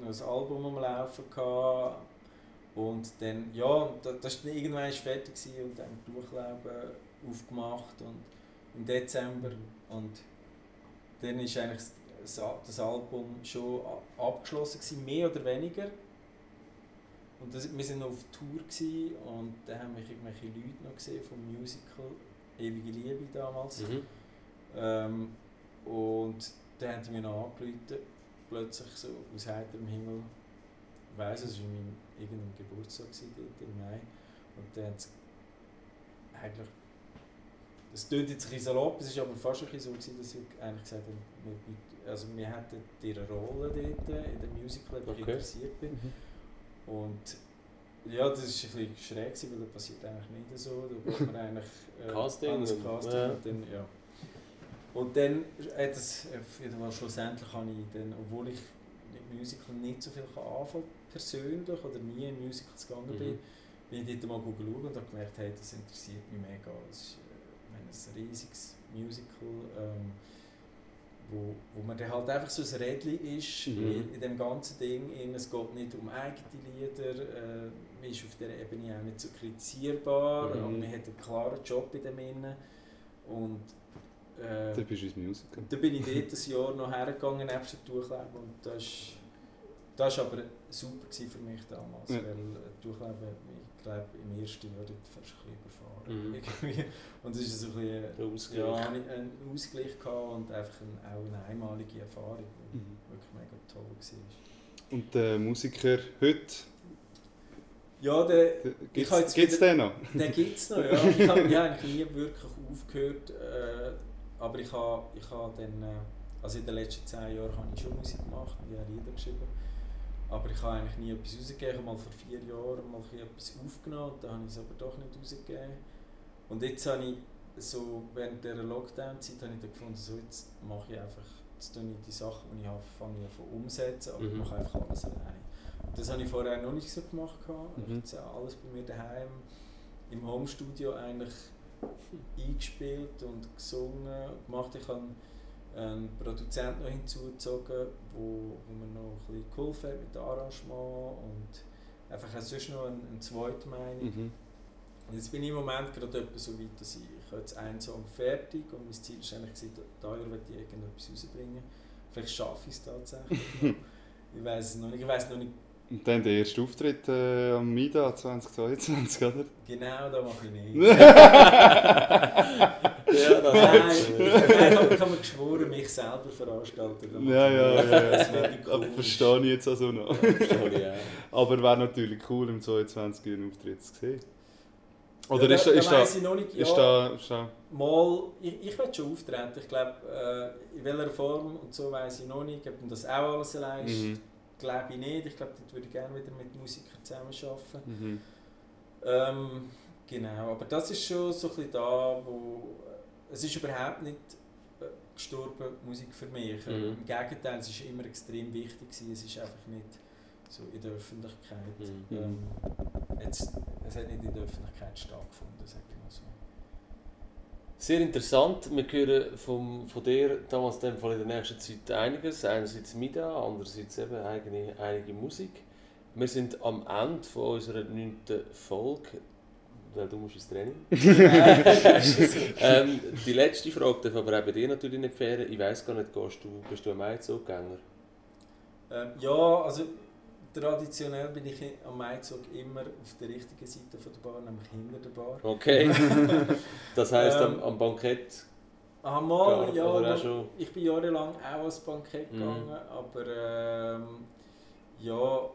noch ein Album am Laufen gehabt. Und dann, ja, da- das war dann irgendwann fertig gewesen und dann Durchleben aufgemacht und im Dezember und dann ist eigentlich das, Album schon abgeschlossen gewesen, mehr oder weniger. Und das, wir sind noch auf Tour gewesen, und dann haben mich irgendwelche Leute noch gesehen vom Musical Ewige Liebe damals. Mhm. Ähm, und dann haben die mir noch angerufen, plötzlich so aus heiterem Himmel. Ich weiss, es war in meinem irgendeinem Geburtstag gewesen, dort im Mai. Und dann haben sie eigentlich. Das klingt jetzt ein bisschen salopp, es war aber fast ein bisschen so, gewesen, dass sie eigentlich gesagt haben, wir, also wir hätten ihre Rolle dort in dem Musical, ich Okay. interessiert bin. Mhm. Und ja, das war ein bisschen schräg, gewesen, weil das passiert eigentlich nicht so. Da geht man eigentlich äh, Casting an das und- Casting ja. und dann, ja. Und dann hat es jeden Fall schlussendlich habe ich dann, obwohl ich mit Musical nicht so viel anfangen persönlich oder nie in Musicals gegangen bin, Mhm. bin ich dort mal schauen und habe gemerkt, hey, das interessiert mich mega. Es ist äh, ich ein riesiges Musical, ähm, wo, wo man dann halt einfach so ein Rädchen ist Mhm. in, in dem ganzen Ding. In, es geht nicht um eigene Lieder, äh, man ist auf dieser Ebene auch nicht so kritisierbar, Mhm. aber man hat einen klaren Job in dem Innen. Und äh, Da bist du ins Musical. da bin ich dort ein Jahr noch hergegangen, nebst dem Durchleben. Und das ist aber super für mich damals, Ja. weil äh, Durchleben hat mich, ich glaube, im ersten Jahr fast ein bisschen überfahren. Mhm. Und es ist so ein bisschen, Ausgleich. ja, habe ich einen Ausgleich gehabt und einfach ein, auch eine einmalige Erfahrung, die Mhm. wirklich mega toll war. Und der Musiker heute, Ja, der, gibt habe es den noch? Den gibt es noch, ja. Ich habe ich habe eigentlich nie wirklich aufgehört. Äh, aber ich habe, ich habe dann, äh, also in den letzten zehn Jahren habe ich schon Musik gemacht und ich habe Lieder geschrieben. Aber ich habe eigentlich nie etwas rausgegeben. Mal vor vier Jahren mal ein bisschen etwas aufgenommen, dann habe ich es aber doch nicht rausgegeben. Und jetzt habe ich so während dieser Lockdown-Zeit habe ich dann gefunden, so jetzt mache ich einfach, jetzt tue ich die Sachen, die ich habe, fange ich an umsetzen, aber ich Mhm. mache einfach alles allein. Und das habe ich vorher noch nicht so gemacht. Ich Mhm. habe jetzt alles bei mir daheim im Homestudio eigentlich eingespielt und gesungen und gemacht. Ich habe einen Produzenten noch hinzugezogen, wo, wo mir noch ein bisschen geholfen hat mit dem Arrangement und einfach auch sonst noch eine, eine zweite Meinung. Mhm. Jetzt bin ich im Moment gerade etwa so weit, dass ich, ich habe jetzt einen Song fertig und mein Ziel ist eigentlich, da Jahr ich irgendetwas rausbringen. Vielleicht schaffe ich es tatsächlich. ich weiß es noch nicht. Ich weiß noch nicht Und dann der erste Auftritt äh, am MIDA 2022, oder? genau, da mache ich nicht. Ja, das Nein, ich, nein, ich habe ich habe mir geschworen, mich selber veranstalten. Ja, ja, ja. Das finde ich cool. verstehe ich jetzt also noch. Verstehe ich auch. Aber wäre natürlich cool, im 22 einen Auftritt zu sehen. Oder ja, ist, da, ist, da ich noch nicht, ja, ist da... Ist da mal, ich, ich will schon auftreten. Ich glaube, äh, in welcher Form und so weiß ich noch nicht. Ob man das auch alles allein ist, mhm. glaube ich nicht. Ich glaube, dort würde ich gerne wieder mit Musikern zusammenarbeiten. Mhm. Ähm, genau, aber das ist schon so ein bisschen da, wo es ist überhaupt nicht äh, gestorben, Musik für mich. Mhm. Im Gegenteil, es ist immer extrem wichtig gewesen. Es ist einfach nicht so in der Öffentlichkeit. Mhm. Ähm, jetzt, es hat nicht in der Öffentlichkeit stattgefunden, sag ich mal so. Sehr interessant. Wir hören vom, von dir damals in, dem Fall in der nächsten Zeit einiges. Einerseits MIDA, andererseits eben eigene, einige Musik. Wir sind am Ende von unserer neunten Folge. Weil du musst ins Training. ähm, die letzte Frage darf aber auch bei dir natürlich nicht fehlen. Ich weiss gar nicht, gehst du, bist du ein Maizug-Gänger? Ähm, ja, also traditionell bin ich am Maizug immer auf der richtigen Seite von der Bar, nämlich hinter der Bar. Okay. Das heisst, am, Ähm, am Bankett Ah, mal, ja, oder schon? ich bin jahrelang auch ans Bankett Mhm. gegangen, aber ähm, ja,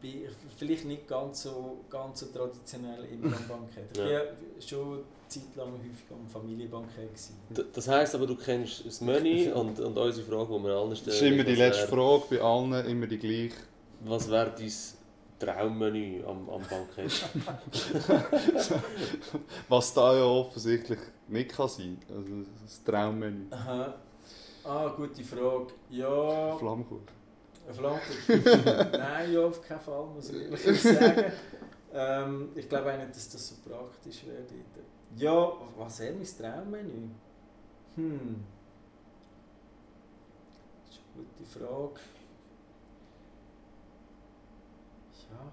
bin vielleicht nicht ganz so, ganz so traditionell immer am Bankett. Ich Ja. ja schon Zeit lang häufig am Familienbankett. Gewesen. Das heisst aber, du kennst das Menü und, und unsere Frage, die wir allen Das stellen. ist immer die letzte wär- Frage, bei allen immer die gleiche. Was wäre dein Traummenü am, am Bankett? Was da ja offensichtlich nicht kann sein Also das Traummenü. Aha. Ah, gute Frage. Ja, Flammkuchen. Flammkuchen. Nein, ja, auf keinen Fall, muss ich ehrlich sagen. Ähm, ich glaube auch nicht, dass das so praktisch wäre. dort. Ja, was wäre mein Traummenü? Hm. Das ist eine gute Frage. Ja.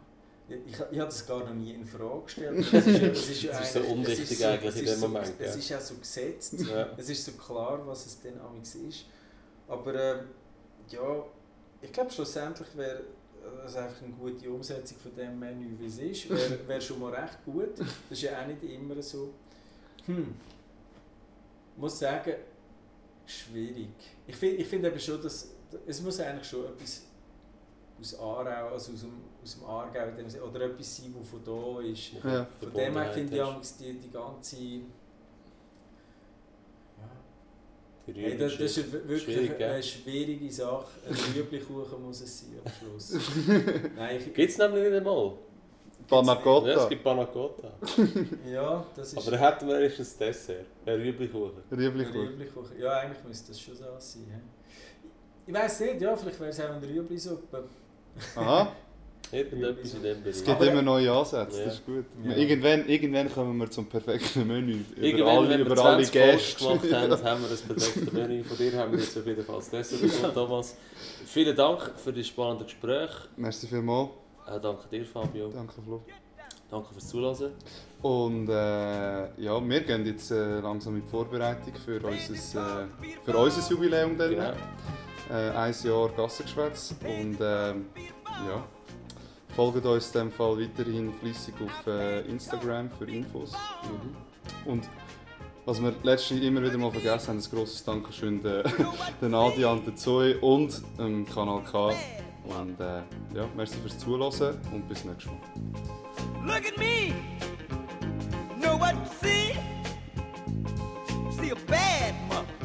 Ich, ich, ich habe das gar noch nie in Frage gestellt. Es ist, ja- es ist, Das ist so unwichtig ist so- eigentlich in ist dem so, Moment, Es ist ja so gesetzt. ja. Es ist so klar, was es dann amigs ist. Aber ähm, ja, ich glaube schlussendlich wäre das einfach eine gute Umsetzung von dem Menü, wie es ist. Wäre wär schon mal recht gut. Das ist ja auch nicht immer so. Hm. Ich muss sagen, schwierig. Ich finde ich find eben schon, dass es muss eigentlich schon etwas aus Aarau, also aus dem, aus dem Aargau oder etwas sein, das von da ist. Ja. Von dem her finde ich amigs die, die ganze... Ja, Hey, das, das ist eine- wirklich Schwierig, gell? eine schwierige Sache. Ein Rüebli-Kuchen muss es sein am Schluss. Gibt es nämlich nicht einmal. Panna Ja, es gibt Panna Cotta. ja, das ist Aber dann hätten wir wenigstens ein Dessert. Ein Rüblikuchen. ein Rüebli-Kuchen. Rüebli-Kuchen. Ja, eigentlich müsste das schon so sein. hä? Ich weiß nicht, ja, vielleicht wäre es auch eine Rüebli-Suppe. Aha, Irgendetwas in dem es Bereich. gibt Aber- immer neue Ansätze, Ja. das ist gut. Ja. Irgendwann, irgendwann kommen wir zum perfekten Menü. Über Irgendwann, alle, wenn wir über alle 20 Folgen Gäste. gemacht haben, haben wir ein perfektes Menü. Von dir haben wir jetzt auf jeden Fall das Dessert bekommen, Thomas. Vielen Dank für das spannende Gespräch. Merci vielmals. Auch danke dir, Fabio. Danke, Flo. Danke fürs Zuhören. Und äh, ja, wir gehen jetzt äh, langsam in die Vorbereitung für unser, äh, für unser Jubiläum. Dann. Genau. Äh, ein Jahr Gassengeschwätz. Und ähm, ja, folgt uns in dem Fall weiterhin fleissig auf äh, Instagram für Infos. Mhm. Und was wir letztens immer wieder mal vergessen haben, ein grosses Dankeschön der, der Nadia und der Zoe und dem Kanal K. Und äh, ja, merci fürs Zuhören und bis nächstes Mal. Look at me! Know what see? See a bad mother.